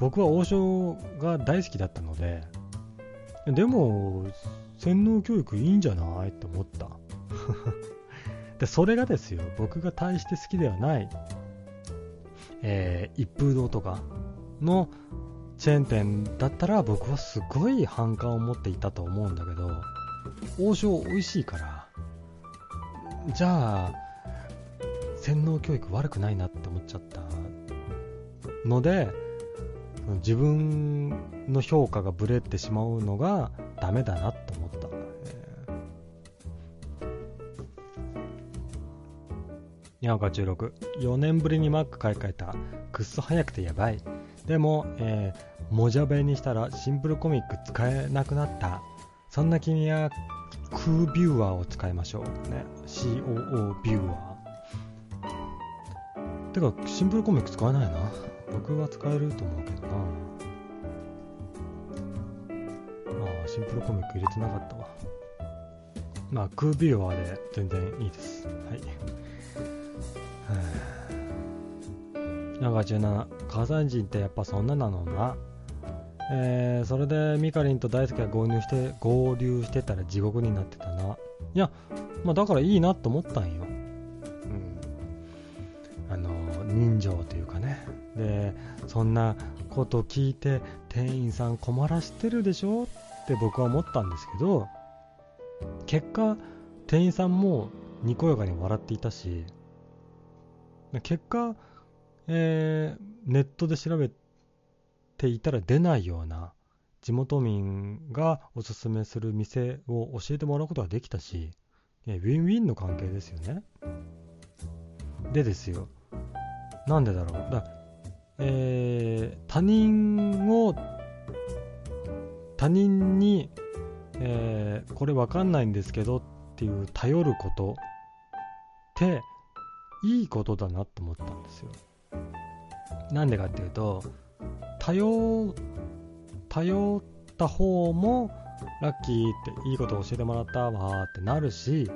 僕は王将が大好きだったので、でも、洗脳教育いいんじゃない？って思った。で、それがですよ、僕が大して好きではない、えー、一風堂とかのチェーン店だったら僕はすごい反感を持っていたと思うんだけど、王将美味しいから、じゃあ、洗脳教育悪くないなって思っちゃったので、自分の評価がブレてしまうのがダメだなって思った。にゃおか16。4年ぶりに Mac 買い替えた。くっそ早くてやばい。でも、えー、もじゃべにしたらシンプルコミック使えなくなった。そんな君はクービューアーを使いましょう。ね。COO ビューアー。てか、シンプルコミック使えないな。僕は使えると思うけどな。まあシンプルコミック入れてなかったわ。まあクービューワーで全然いいです。はい。なんか17火山人ってやっぱそんななのな。えー、それでミカリンと大輔が合流して合流してたら地獄になってたな。いや、まあ、だからいいなと思ったんよ、うん、あの人情というでそんなこと聞いて店員さん困らしてるでしょって僕は思ったんですけど結果店員さんもにこやかに笑っていたし結果、えー、ネットで調べていたら出ないような地元民がおすすめする店を教えてもらうことができたし、ウィンウィンの関係ですよね。でですよ、なんでだろう。だえー、他人を、他人に、えー、これわかんないんですけどっていう頼ることっていいことだなと思ったんですよ。なんでかっていうと、頼、頼った方もラッキーっていいこと教えてもらったわってなるし、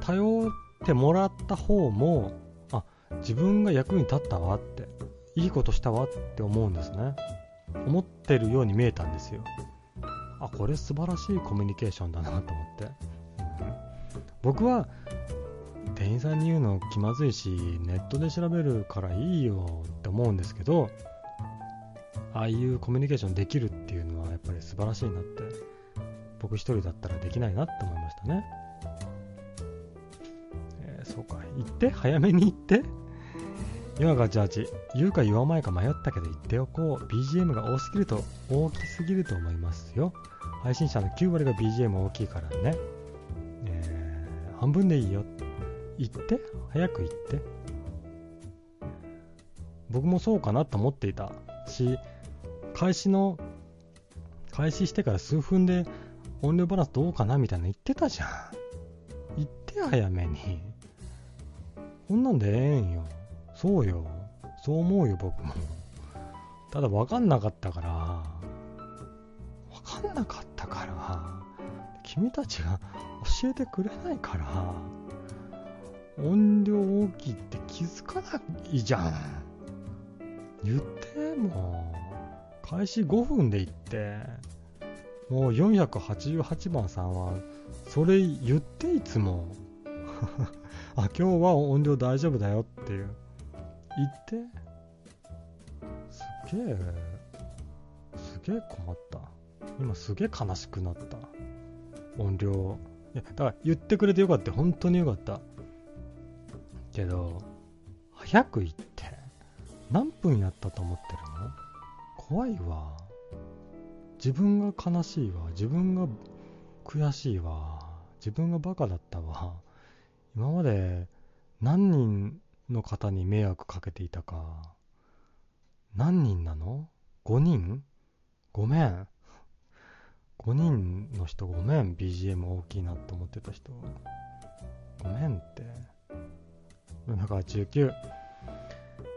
頼ってもらった方も、あ、自分が役に立ったわって、いいことしたわって思うんですね。思ってるように見えたんですよ。あ、これ素晴らしいコミュニケーションだなと思って。うん、僕は、店員さんに言うの気まずいし、ネットで調べるからいいよって思うんですけど、ああいうコミュニケーションできるっていうのはやっぱり素晴らしいなって僕一人だったらできないなって思いましたね、えー、そうか行って？早めに行って？今がジャージ。言うか言わないか迷ったけど言っておこう。BGM が多すぎると大きすぎると思いますよ。配信者の9割が BGM 大きいからね、えー、半分でいいよ。行って。早く行って。僕もそうかなと思っていたし開始の、開始してから数分で音量バランスどうかなみたいなの言ってたじゃん。言って早めに。こんなんでええんよ。そうよ。そう思うよ、僕も。ただ分かんなかったから、分かんなかったから、君たちが教えてくれないから、音量大きいって気づかないじゃん。言っても。開始5分で行って、もう488番さんは、それ言っていつも。あ、今日は音量大丈夫だよっていう。言って。すげえ、すげえ困った。今すげえ悲しくなった。音量。いや、だから言ってくれてよかった。本当によかった。けど、早く言って、何分やったと思ってるの？怖いわ。自分が悲しいわ。自分が悔しいわ。自分がバカだったわ。今まで何人の方に迷惑かけていたか。何人なの ?5 人？ごめん。5人の人ごめん。BGM 大きいなと思ってた人。ごめんって。だから19。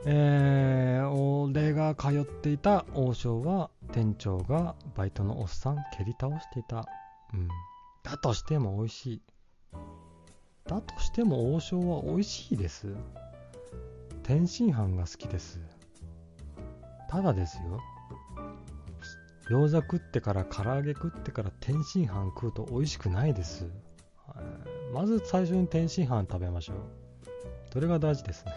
えー、俺が通っていた王将は店長がバイトのおっさん蹴り倒していた。うん。だとしても美味しい。だとしても王将は美味しいです。天津飯が好きです。ただですよ。餃子食ってから唐揚げ食ってから天津飯食うと美味しくないです。まず最初に天津飯食べましょう。それが大事ですね。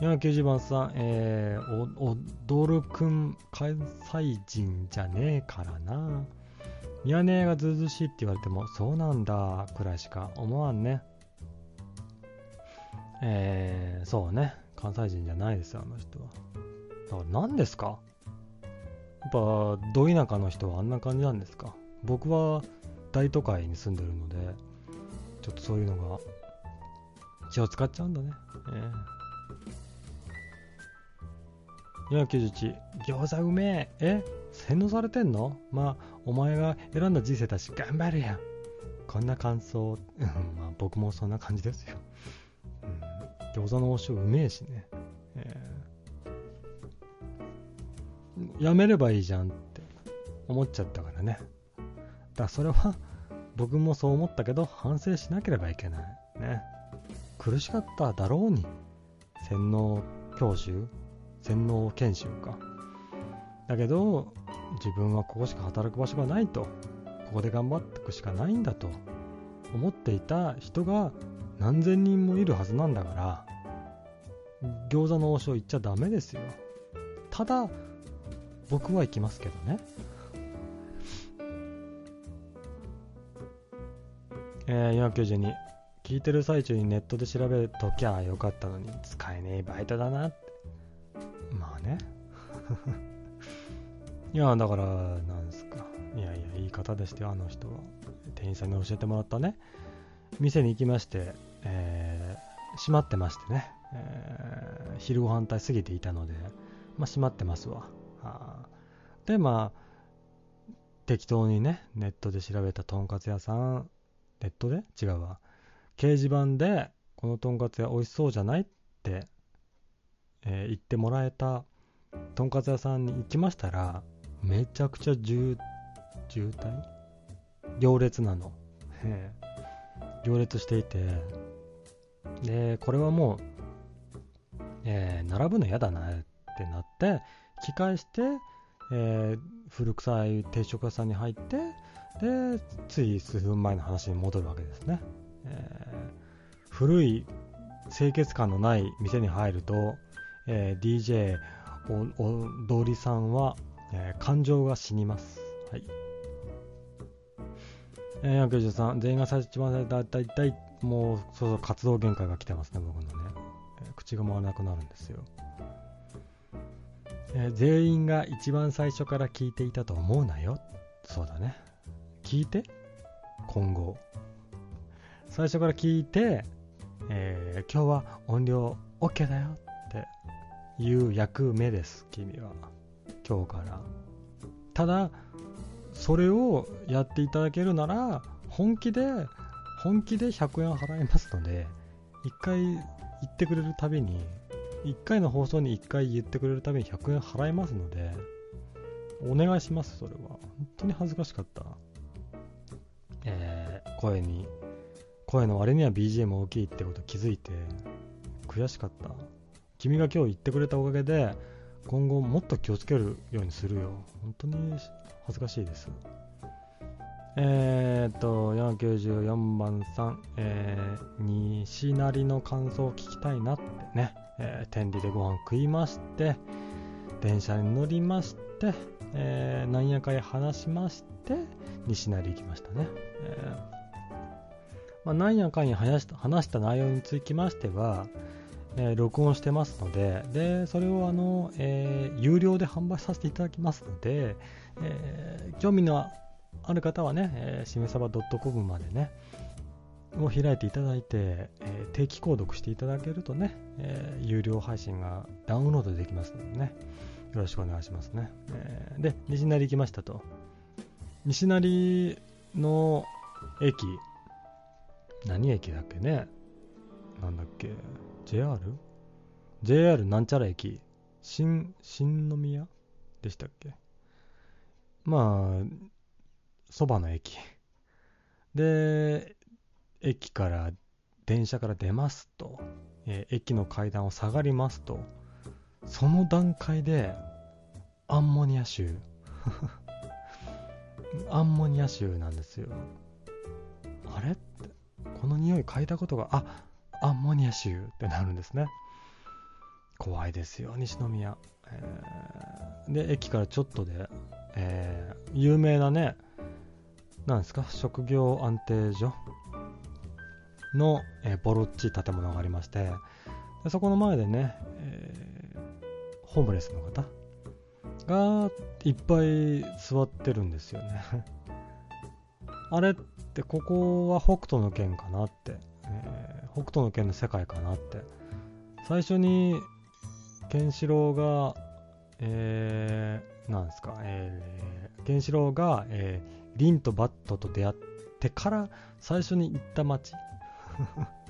490番さん、えー、踊るくん関西人じゃねえからな。ミヤネ屋がずうずしいって言われても、そうなんだ、くらいしか思わんね。えー、そうね。関西人じゃないですよ、あの人。は。だから何ですか？やっぱ、ど田舎の人はあんな感じなんですか？僕は大都会に住んでるので、ちょっとそういうのが気を使っちゃうんだね。えー。491餃子うめえ。え？洗脳されてんの？まあお前が選んだ人生だし頑張れやん。こんな感想、まあ、僕もそんな感じですよ、うん、餃子の王将うめえしね、えやめればいいじゃんって思っちゃったからね。だからそれは僕もそう思ったけど反省しなければいけない。ね。苦しかっただろうに。洗脳教習？洗脳研修か。だけど自分はここしか働く場所がないと。ここで頑張っていくしかないんだと思っていた人が何千人もいるはずなんだから餃子の王将行っちゃダメですよ。ただ僕は行きますけどね。えー、492聞いてる最中にネットで調べときゃよかったのに使えねえバイトだな。ってまあね。いやだからなんすか。いやいやいい方でしたよあの人は。店員さんに教えてもらったね。店に行きまして、えー、閉まってましてね、えー、昼ご飯帯過ぎていたのでまあ閉まってますわ。でまあ適当にねネットで調べたとんかつ屋さんネットで？違うわ。掲示板でこのとんかつ屋美味しそうじゃないって、えー、言ってもらえたとんかつ屋さんに行きましたらめちゃくちゃ渋渋滞？行列なの、行列していて。でこれはもう、えー、並ぶの嫌だなってなって引き返して、えー、古臭い定食屋さんに入ってでつい数分前の話に戻るわけですね、えー、古い清潔感のない店に入ると、えー、DJ おおりさんは、えー、感情が死にます。はい。え、193全員が最初一番だいたいもうそうそう活動限界が来てますね僕のね、え、口が回らなくなるんですよえー、全員が一番最初から聞いていたと思うなよ。そうだね。聞いて、今後。最初から聞いて、えー、今日は音量 OK だよっていう役目です、君は。今日から。ただ、それをやっていただけるなら、本気で、本気で100円払いますので、一回言ってくれるたびに1回の放送に1回言ってくれるために100円払いますので、お願いします、それは。本当に恥ずかしかった。えー、声に、声の割には BGM 大きいってこと気づいて、悔しかった。君が今日言ってくれたおかげで、今後もっと気をつけるようにするよ。本当に恥ずかしいです。えー、っと、494番さん、えー、西成の感想を聞きたいなってね。えー、天理でご飯食いまして、電車に乗りまして、えー、なんやかや話しまして、西成行きましたね。えーまあ、なんやかんや話した話した内容につきましては、え、録音してますので、で、それをあの、えー、有料で販売させていただきますので、えー、興味のある方はね、えー、しめさば .com までね、を開いていただいて、えー、定期購読していただけるとね、え、有料配信がダウンロードできますのでね、よろしくお願いしますね。えー、で、西成行きましたと。西成の駅、何駅だっけねなんだっけ ?JR?JR なんちゃら駅新、新宮？でしたっけ？まあ、そばの駅。で、駅から電車から出ますと、えー、駅の階段を下がりますとその段階でアンモニア臭 アンモニア臭なんですよあれってこの匂い嗅いだことがあアンモニア臭ってなるんですね。怖いですよ西宮、えー、で駅からちょっとで、えー、有名なねなんですか職業安定所の、えー、ボロっちい建物がありましてでそこの前でね、えー、ホームレスの方がいっぱい座ってるんですよね。あれってここは北斗の剣かなって、え、北斗の剣の世界かなって最初にケンシロウがえー、なんですか、えー、ケンシロウが、えー、リンとバットと出会ってから最初に行った街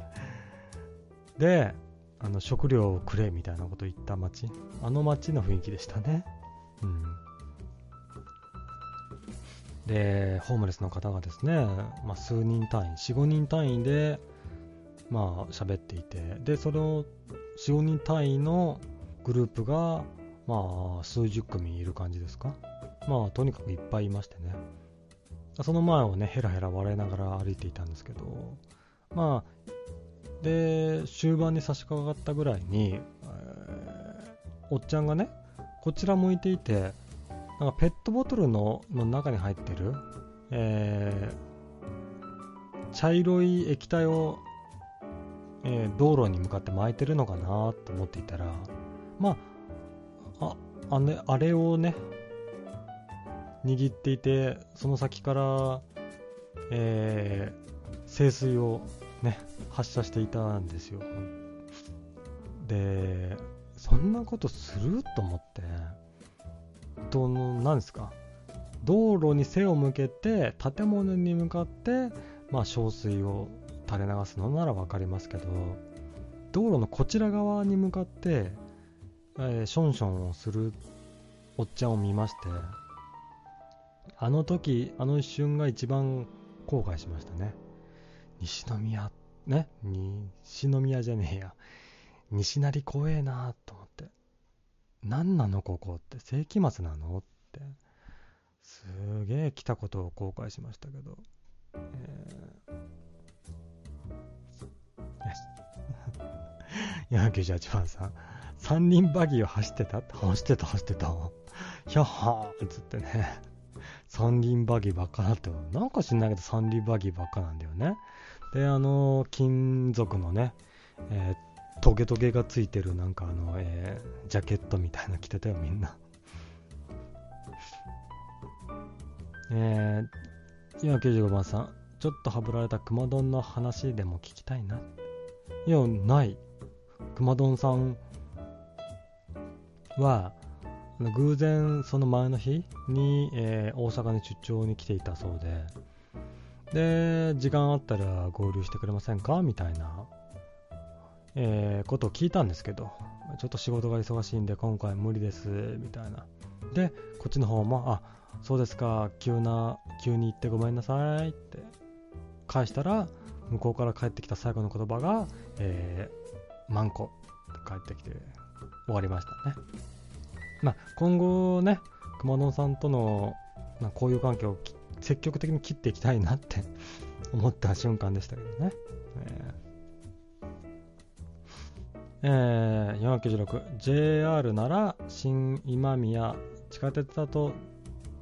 で、あの食料をくれみたいなこと言った街、あの街の雰囲気でしたね。うん。で、ホームレスの方がですね、まあ、数人単位、4、5人単位で、まあ、喋っていて、で、その4、5人単位のグループが、まあ、数十組いる感じですか？まあ、とにかくいっぱいいましてね。その前をね、ヘラヘラ笑いながら歩いていたんですけど、まあ、で、終盤に差し掛かったぐらいに、えー、おっちゃんがね、こちら向いていて、なんかペットボトルのの中に入ってる、えー、茶色い液体を、えー、道路に向かって巻いてるのかなと思っていたら、まあ、あ、あれあれをね、握っていて、その先から、えー、清水をね、発射していたんですよ。で、そんなことすると思って、どの、なんですか、道路に背を向けて、建物に向かって、まあ、小水を垂れ流すのなら分かりますけど、道路のこちら側に向かって、えー、ションションをするおっちゃんを見まして、あの時、あの一瞬が一番後悔しましたね。西宮、ね、西宮じゃねえや。西成怖えなと思って。何なのここって、世紀末なのって、すげえ来たことを後悔しましたけど。えー、98番さん、3人バギーを走ってた？走ってた走ってた。ひゃっはーっつってね。三輪バギーばっかなって、なんか知んないけど三輪バギーばっかなんだよね。で、あの、金属のね、えー、トゲトゲがついてるなんかあの、えー、ジャケットみたいな着てたよみんなえー、今95番さんちょっとはぶられた熊丼の話でも聞きたいないやない熊丼さんは偶然その前の日に、えー、大阪に出張に来ていたそうでで時間あったら合流してくれませんか？みたいなえー、ことを聞いたんですけど、ちょっと仕事が忙しいんで今回無理です、みたいな。で、こっちの方も、あ、そうですか、急な、急に言ってごめんなさいって返したら、向こうから帰ってきた最後の言葉が、えー、マンコって帰ってきて終わりましたね。まあ、今後ね、熊野さんとの交友関係を積極的に切っていきたいなって思った瞬間でしたけどね。えーえー、496、JR なら新今宮、地下鉄だと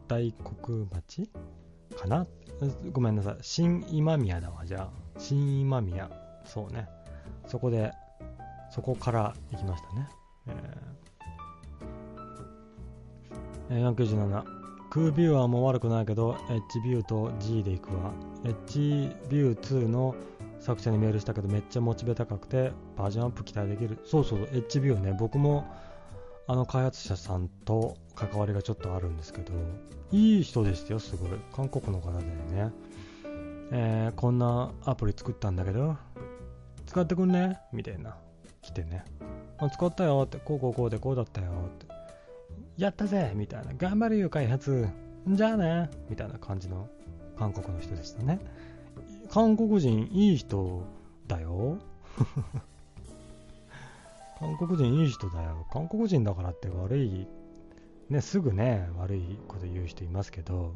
大黒町かな？ごめんなさい。新今宮だわ、じゃあ。新今宮。そうね。そこで、そこから行きましたね。えー、497、空ビューはもう悪くないけど、H ビューと G で行くわ。H ビュー2の作者にメールしたけどめっちゃモチベ高くてバージョンアップ期待できる。そうそう HB をね。僕もあの開発者さんと関わりがちょっとあるんですけどいい人でしたよすごい。韓国の方でね。えー、こんなアプリ作ったんだけど使ってくんね？みたいな。来てね。あ使ったよって。こうこうこうでこうだったよって。やったぜみたいな。頑張るよ開発。じゃあね。みたいな感じの韓国の人でしたね。韓国人いい人だよ。韓国人いい人だよ。韓国人だからって悪い、ね、すぐね、悪いこと言う人いますけど、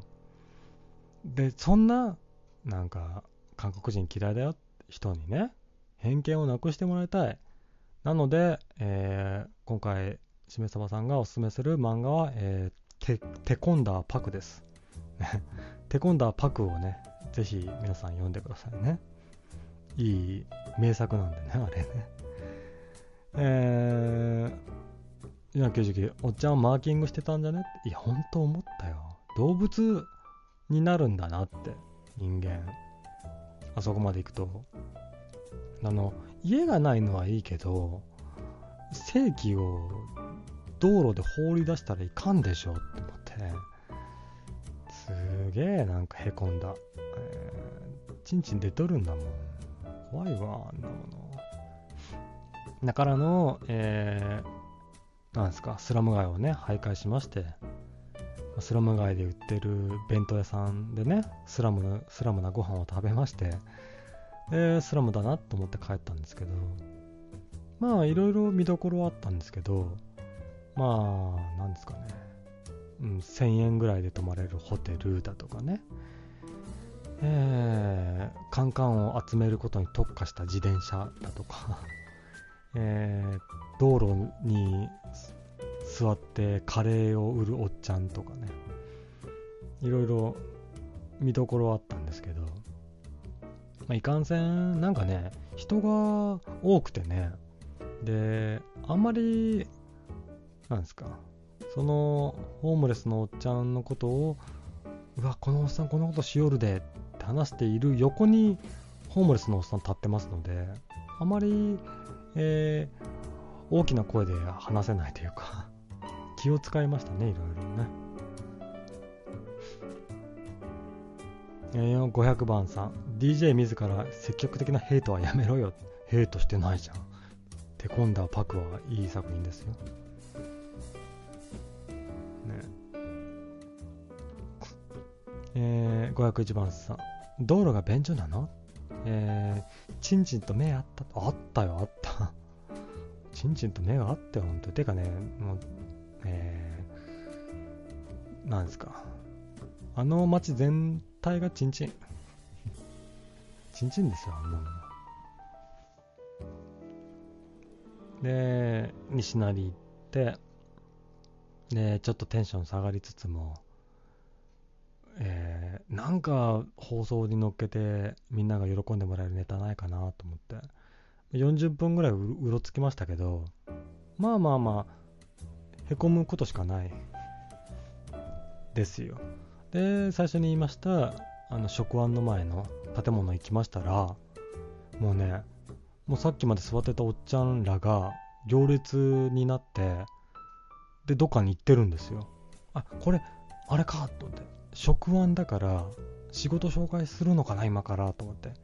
で、そんな、なんか、韓国人嫌いだよ。人にね、偏見をなくしてもらいたい。なので、えー、今回、しめさばさんがおすすめする漫画は、えー、テテコンダーパクです。テコンダーパクをね、ぜひ皆さん読んでくださいね。いい名作なんでね、あれね。えー、今99、おっちゃんマーキングしてたんじゃね？いや、本当思ったよ。動物になるんだなって、人間。あそこまで行くと。あの、家がないのはいいけど、正規を道路で放り出したらいかんでしょって思って、すげえなんかへこんだ。ちんちん出とるんだもん。怖いわ、あんなもの。だからの、えー、なんですか、スラム街をね、徘徊しまして、スラム街で売ってる弁当屋さんでね、スラム、スラムなご飯を食べまして、で、スラムだなと思って帰ったんですけど、まあ、いろいろ見どころはあったんですけど、まあ、なんですかね、うん、1000円ぐらいで泊まれるホテルだとかね、えー、カンカンを集めることに特化した自転車だとか。えー、道路に座ってカレーを売るおっちゃんとかね。いろいろ見どころあったんですけど、まあ、いかんせんなんかね人が多くてね。であんまりなんですかそのホームレスのおっちゃんのことをうわこのおっさんこんなことしよるでって話している横にホームレスのおっさん立ってますのであまり、えー、大きな声で話せないというか気を使いましたねいろいろね。500番さん。DJ 自ら積極的なヘイトはやめろよ。ヘイトしてないじゃん。テコンダーパクはいい作品ですよ。ね。えー、501番さん、道路が便所なの？えー、チンチンと目あった。あったよ、あった。チンチンと目があったよ、ほんと。てかね、もう、えー、なんですか。あの街全体がチンチン。チンチンですよ、あんなの。で、西成行って、で、ちょっとテンション下がりつつも、えー、なんか放送に乗っけてみんなが喜んでもらえるネタないかなと思って40分ぐらいうろつきましたけどまあまあまあへこむことしかないですよで最初に言いましたあの食案の前の建物行きましたらもうねもうさっきまで座ってたおっちゃんらが行列になってでどっかに行ってるんですよ。あこれあれかと思って。職案だから仕事紹介するのかな今からと思って。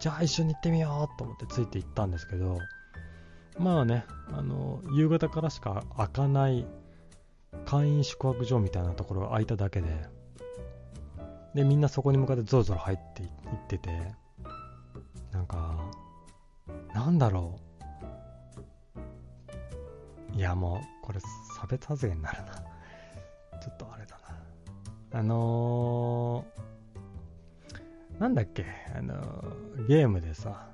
じゃあ一緒に行ってみようと思ってついて行ったんですけどまあねあの夕方からしか開かない会員宿泊所みたいなところが開いただけででみんなそこに向かってゾロゾロ入っていっててなんかなんだろう。いやもうこれ差別発言になるな。ちょっとあれだな。あのー、なんだっけ、あのー、ゲームでさ、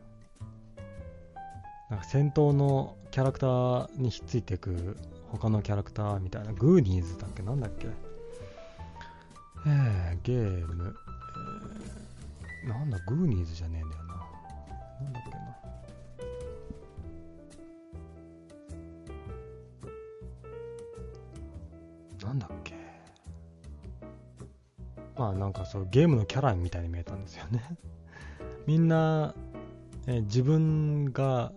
なんか戦闘のキャラクターにひっついていく他のキャラクターみたいな、グーニーズだっけ？なんだっけ？えー、ゲーム、えー、なんだ、グーニーズじゃねえんだよな。なんだっけな。なんだっけ。まあなんかそうゲームのキャラみたいに見えたんですよね。みんな、え自分が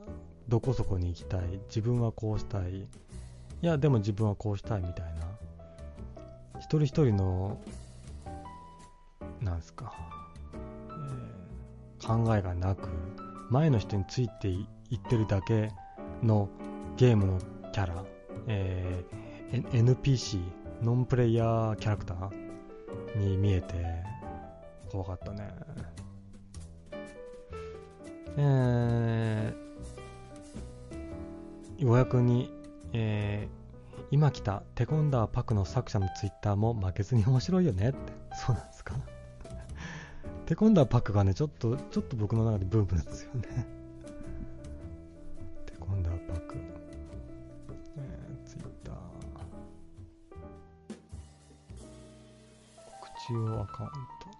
どこそこに行きたい。自分はこうしたい。いやでも自分はこうしたいみたいな。一人一人のなんすか、えー、考えがなく前の人についていってるだけのゲームのキャラ、えー、NPC ノンプレイヤーキャラクターに見えて怖かったね。えー、ようやくに、えー、今来たテコンダーパクの作者のツイッターも負けずに面白いよねって。そうなんですか？テコンダーパクがねちょっとちょっと僕の中でブームなんですよね。テコンダーパック。一応アカウント。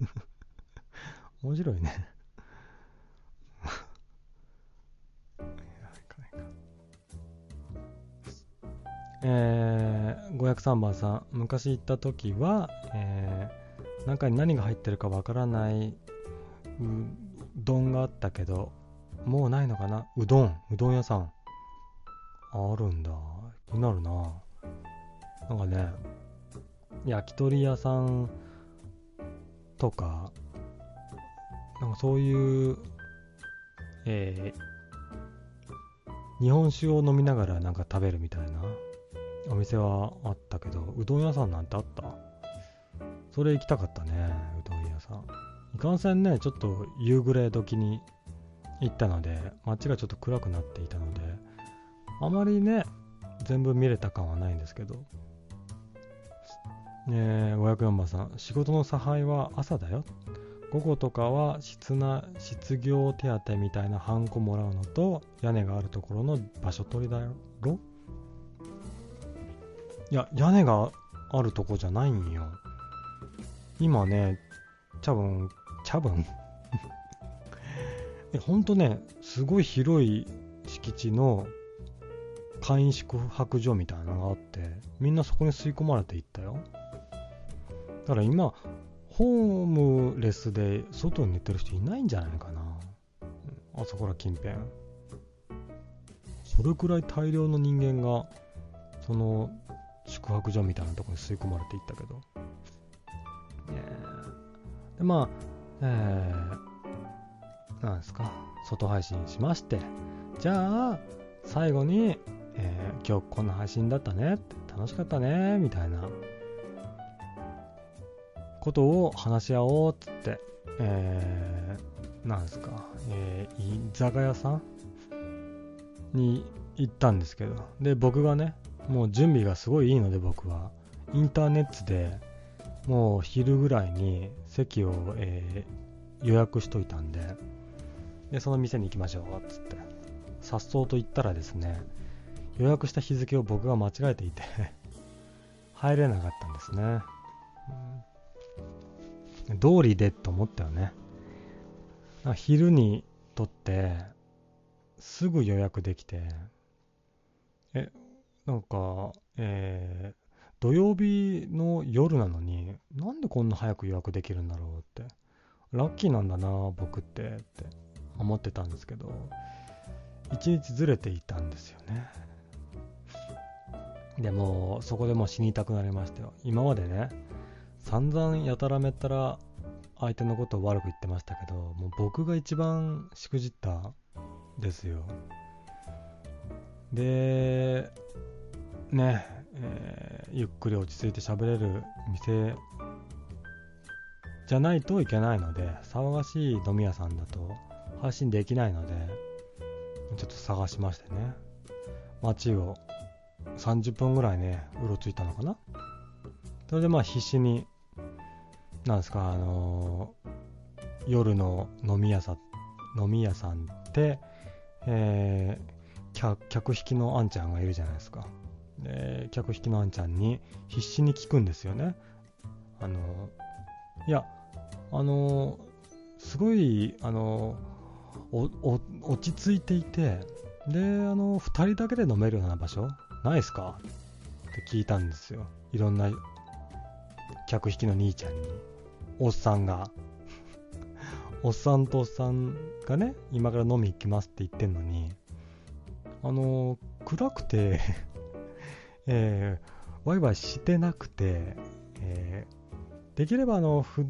面白いね。えー、503番さん、昔行った時は、えー中に何が入ってるかわからないうどんがあったけどもうないのかな？うどん。うどん屋さん。あるんだ。気になるな。なんかね焼き鳥屋さんとか、なんかそういう、えー日本酒を飲みながらなんか食べるみたいな。お店はあったけど、うどん屋さんなんてあった？それ行きたかったね、うどん屋さん。いかんせんね、ちょっと夕暮れ時に行ったので、街がちょっと暗くなっていたので、あまりね、全部見れた感はないんですけど。ねえ、504番さん、仕事の差配は朝だよ？午後とかは失な失業手当みたいなハンコもらうのと屋根があるところの場所取りだろ？いや屋根があるとこじゃないんよ今ね多分多分 えほんとねすごい広い敷地の簡易宿泊所みたいなのがあってみんなそこに吸い込まれていったよだから今ホームレスで外に寝てる人いないんじゃないかな。あそこら近辺。それくらい大量の人間が、その宿泊所みたいなところに吸い込まれていったけど。で、まあ、えー、なんですか、外配信しまして、じゃあ、最後に、えー今日こんな配信だったね。楽しかったね、みたいな。ことを話し合おうっつって、えー、なんですか、えー、居酒屋さんに行ったんですけど、で、僕がね、もう準備がすごいいいので僕は、インターネットでもう昼ぐらいに席を、えー予約しといたんで、で、その店に行きましょう、っつって、さっそうと言ったらですね、予約した日付を僕が間違えていて 入れなかったんですね。うん通りでと思ったよね。昼にとって、すぐ予約できて、え、なんか、えー土曜日の夜なのに、なんでこんな早く予約できるんだろうって、ラッキーなんだな、僕って、って思ってたんですけど、一日ずれていたんですよね。でも、そこでもう死にたくなりましたよ。今までね、散々やたらめったら相手のことを悪く言ってましたけど、もう僕が一番しくじったですよ。で、ね、えーゆっくり落ち着いて喋れる店じゃないといけないので、騒がしい飲み屋さんだと配信できないので、ちょっと探しましてね、街を30分ぐらいね、うろついたのかな。それでまあ必死に、なんですか、あのー夜の飲み屋さん、飲み屋さんって、えー客客引きのあんちゃんがいるじゃないですか。で、客引きのあんちゃんに必死に聞くんですよね。あのいや、あのすごい、あの落ち着いていて、で、あの、2人だけで飲めるような場所ないですか？って聞いたんですよ。いろんな客引きの兄ちゃんに。おっさんが。おっさんとおっさんがね、今から飲み行きますって言ってんのに、あの暗くて、えーワイワイしてなくて、えーできればあの、ふ、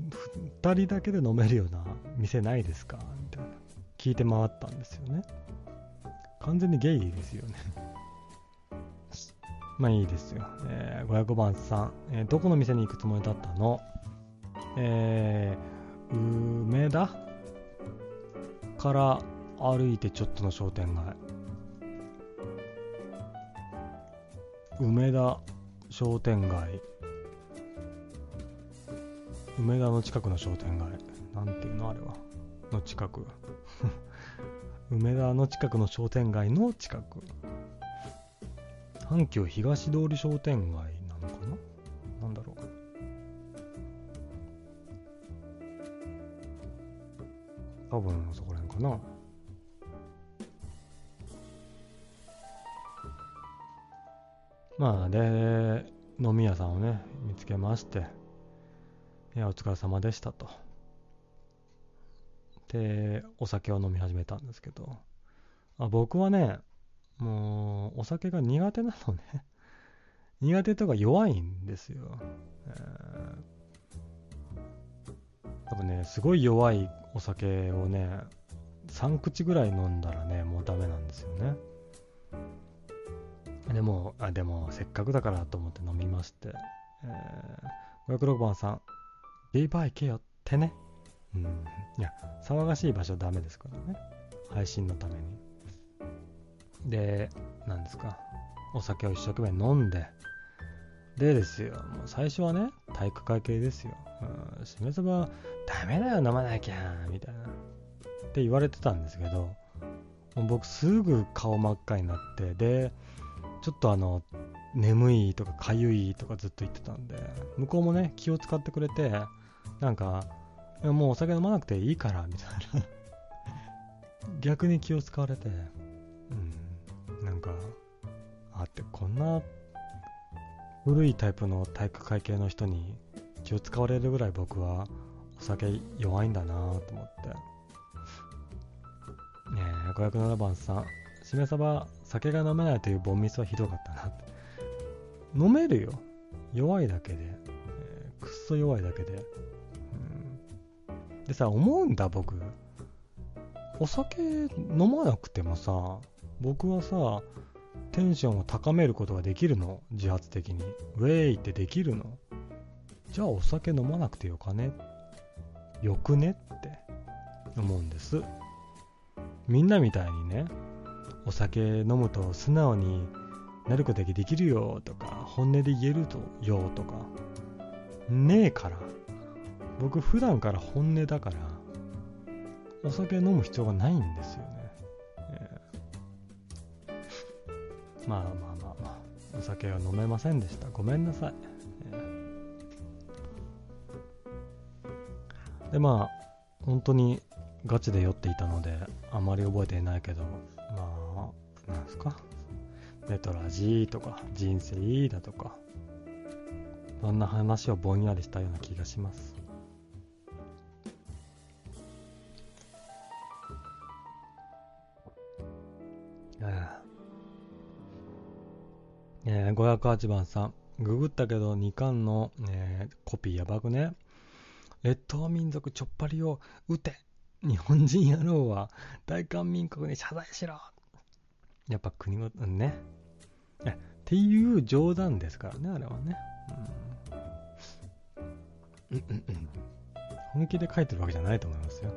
二人だけで飲めるような店ないですか？みたいな。聞いて回ったんですよね。完全にゲイですよね。まあいいですよ。えー500番さん、えーどこの店に行くつもりだったの？えー、梅田から歩いてちょっとの商店街。梅田商店街。梅田の近くの商店街。なんていうのあれは。の近く。梅田の近くの商店街の近く。阪急東通り商店街なのかな？なんだろう。多分そこら辺かな。まあで、飲み屋さんをね、見つけまして、いや、お疲れ様でしたと。で、お酒を飲み始めたんですけど、あ僕はね、もう、お酒が苦手なのね。苦手とか弱いんですよ。えー、多分ね、すごい弱いお酒をね、3口ぐらい飲んだらね、もうダメなんですよね。でも、あでも、せっかくだからと思って飲みまして、えー、506番さん、ゲイバー行けよってね。うん。いや、騒がしい場所はダメですからね。配信のために。で、何ですか。お酒を一生懸命飲んで、でですよ、もう最初はね、体育会系ですよ。うん、しめそば、ダメだよ、飲まなきゃ、みたいな。って言われてたんですけど、もう僕すぐ顔真っ赤になって、で、ちょっとあの、眠いとかかゆいとかずっと言ってたんで、向こうもね、気を使ってくれて、なんか、もうお酒飲まなくていいから、みたいな 逆に気を使われて、うん、なんか、あって、こんな古いタイプの体育会系の人に気を使われるぐらい僕はお酒弱いんだなと思って。ねえ、507番さん、しめ鯖、酒が飲めないというボンミスはひどかったなって。飲めるよ。弱いだけで。えー、くっそ弱いだけで。うん、でさ、思うんだ僕。お酒飲まなくてもさ、僕はさ、テンションを高めることができるの自発的に。ウェイってできるのじゃあお酒飲まなくてよかねよくねって思うんです。みんなみたいにね、お酒飲むと素直になることができるよとか、本音で言えるとよとか、ねえから。僕普段から本音だから、お酒飲む必要がないんですよね。えー、まあまあまあまあ、お酒は飲めませんでした。ごめんなさい。えー、でまあ、本当にガチで酔っていたので、あまり覚えていないけど、ですか？ネトラジーとか、人生いいだとか、そんな話をぼんやりしたような気がします。えー、508番さん。ググったけど2巻の、えー、コピーやばくね。列島民族ちょっぱりを撃て日本人野郎は大韓民国に謝罪しろやっぱ国ごとね。っていう冗談ですからね、あれはね。うん、うんうんうん本気で書いてるわけじゃないと思いますよ。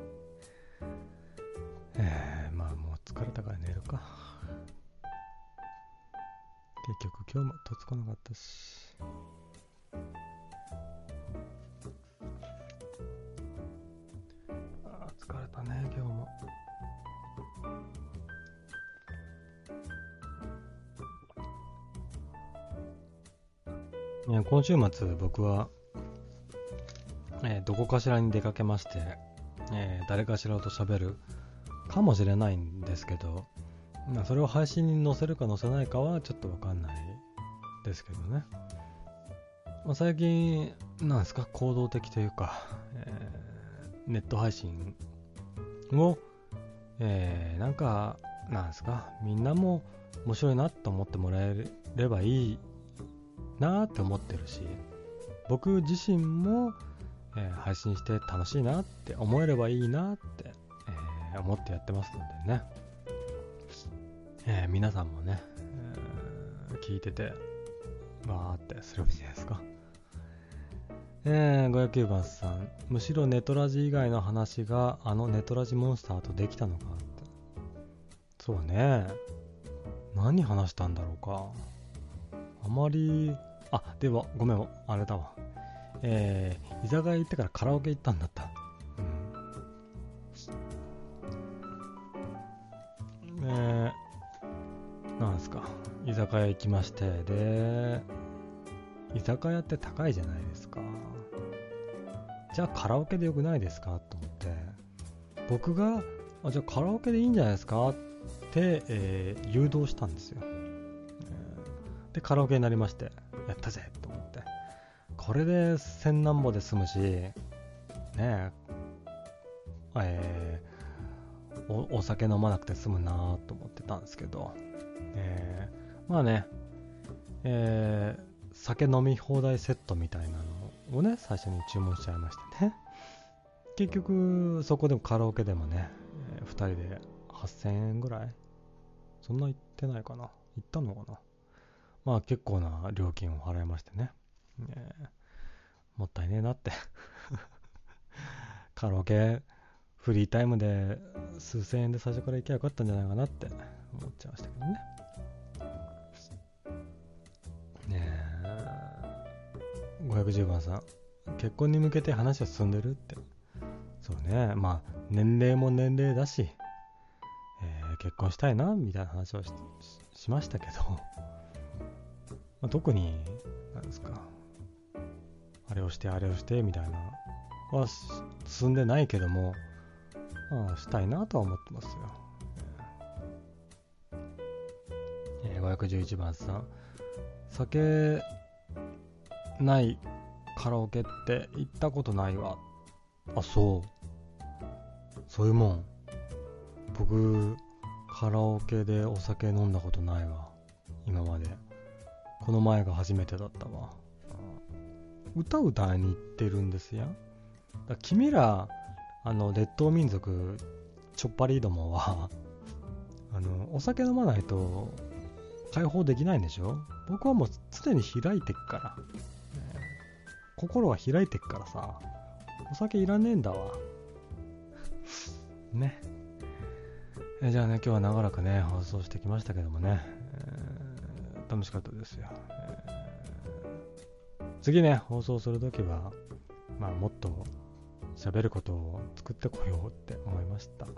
えー、まあもう疲れたから寝るか。結局今日もとつかなかったし。ね、今週末僕は、えー、どこかしらに出かけまして、えー、誰かしらと喋るかもしれないんですけど、まあ、それを配信に載せるか載せないかはちょっとわかんないですけどね。まあ、最近、なんですか、行動的というか、えー、ネット配信を、え、なんか、なんですか、みんなも面白いなと思ってもらえればいいなって思ってるし、僕自身も、えー、配信して楽しいなって思えればいいなって、えー、思ってやってますのでね。えー、皆さんもね、えー、聞いてて、わーってすればいいじゃないですか。えー、509番さん、むしろネトラジ以外の話があのネトラジモンスターとできたのかって。そうね。何話したんだろうか。あまり、あ、では、ごめん、あれだわ。えー、居酒屋行ってからカラオケ行ったんだった。うん。えー、なんですか居酒屋行きましてで居酒屋って高いじゃないですかじゃあカラオケでよくないですか？と思って僕があじゃあカラオケでいいんじゃないですか？って、えー、誘導したんですよ、でカラオケになりましてやったぜと思って。これで千何歩で済むしねええー、おお酒飲まなくて済むなと思ってたんですけど。えー、まあね、え酒飲み放題セットみたいなのをね、最初に注文しちゃいましてね。結局、そこでもカラオケでもね、えー、2人で8000円ぐらい。そんな行ってないかな。行ったのかな。まあ結構な料金を払いましてね。え、もったいねえなって。カラオケフリータイムで数千円で最初から行きゃよかったんじゃないかなって。思っちゃいましたけどね。ねえ、510番さん、結婚に向けて話は進んでるって。そうね、まあ、年齢も年齢だし、え、結婚したいな、みたいな話をしましたけど、まあ、特に、なんですか、あれをして、あれをして、みたいな、は進んでないけども、まあ、したいなとは思ってますよ。えー、511番さん、酒ないカラオケって行ったことないわ。あ、そう。そういうもん。僕、カラオケでお酒飲んだことないわ。今まで。この前が初めてだったわ。歌歌いに行ってるんですや。だ君ら、あの、列島民族、ちょっぱりどもは あの、お酒飲まないと解放できないんでしょ？僕はもう常に開いてっから、ね、心が開いてっからさ、お酒いらねえんだわ。ね。えじゃあね、今日は長らくね、放送してきましたけどもね、え、楽しかったですよ。えー、次ね、放送するときは、まあ、もっと喋ることを作ってこようって思いました。も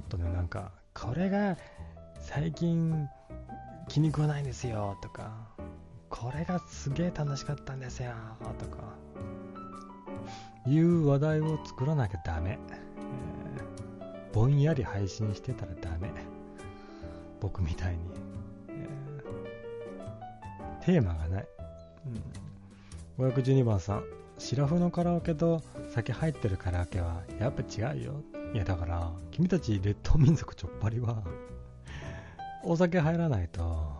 っとね、なんか、これが最近気に食わないんですよとか、これがすげえ楽しかったんですよとか、いう話題を作らなきゃダメ。えー、ぼんやり配信してたらダメ。僕みたいに。テーマがない。うん、512番さん、シラフのカラオケと酒入ってるカラオケはやっぱ違うよ。いやだから、君たち列島民族ちょっぱりは、お酒入らないと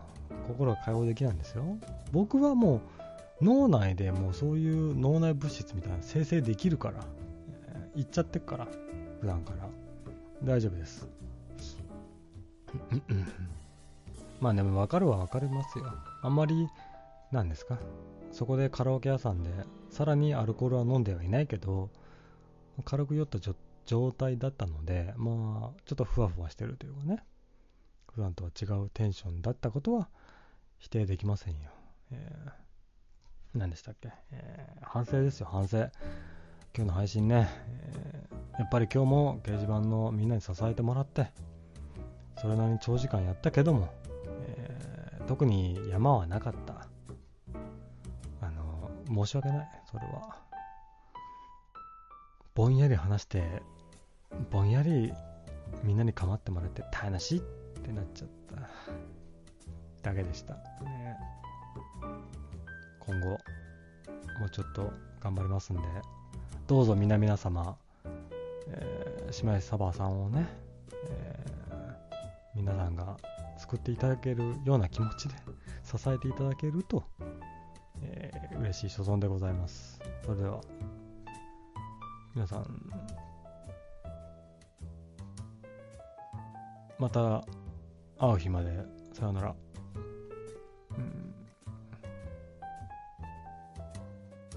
心が解放できないんですよ。僕はもう脳内でもうそういう脳内物質みたいな生成できるから、えー、言っちゃってっから、普段から。大丈夫です。まあでも分かるは分かりますよ。あんまり、なんですか？そこでカラオケ屋さんでさらにアルコールは飲んではいないけど軽く酔った状態だったのでまあちょっとふわふわしてるというかね。普段とは違うテンションだったことは否定できませんよ、えー、何でしたっけ、えー、反省ですよ。反省。今日の配信ね、えー、やっぱり今日も掲示板のみんなに支えてもらってそれなりに長時間やったけども、えー、特に山はなかった申し訳ない、それは。ぼんやり話して、ぼんやりみんなに構ってもらって大変なしってなっちゃっただけでした。ね、今後、もうちょっと頑張りますんで、どうぞ皆々様、えー、姉妹サバさんをね、えー、皆さんが送っていただけるような気持ちで支えていただけるとえー、嬉しい所存でございます。それでは、皆さん、また会う日まで、さようなら。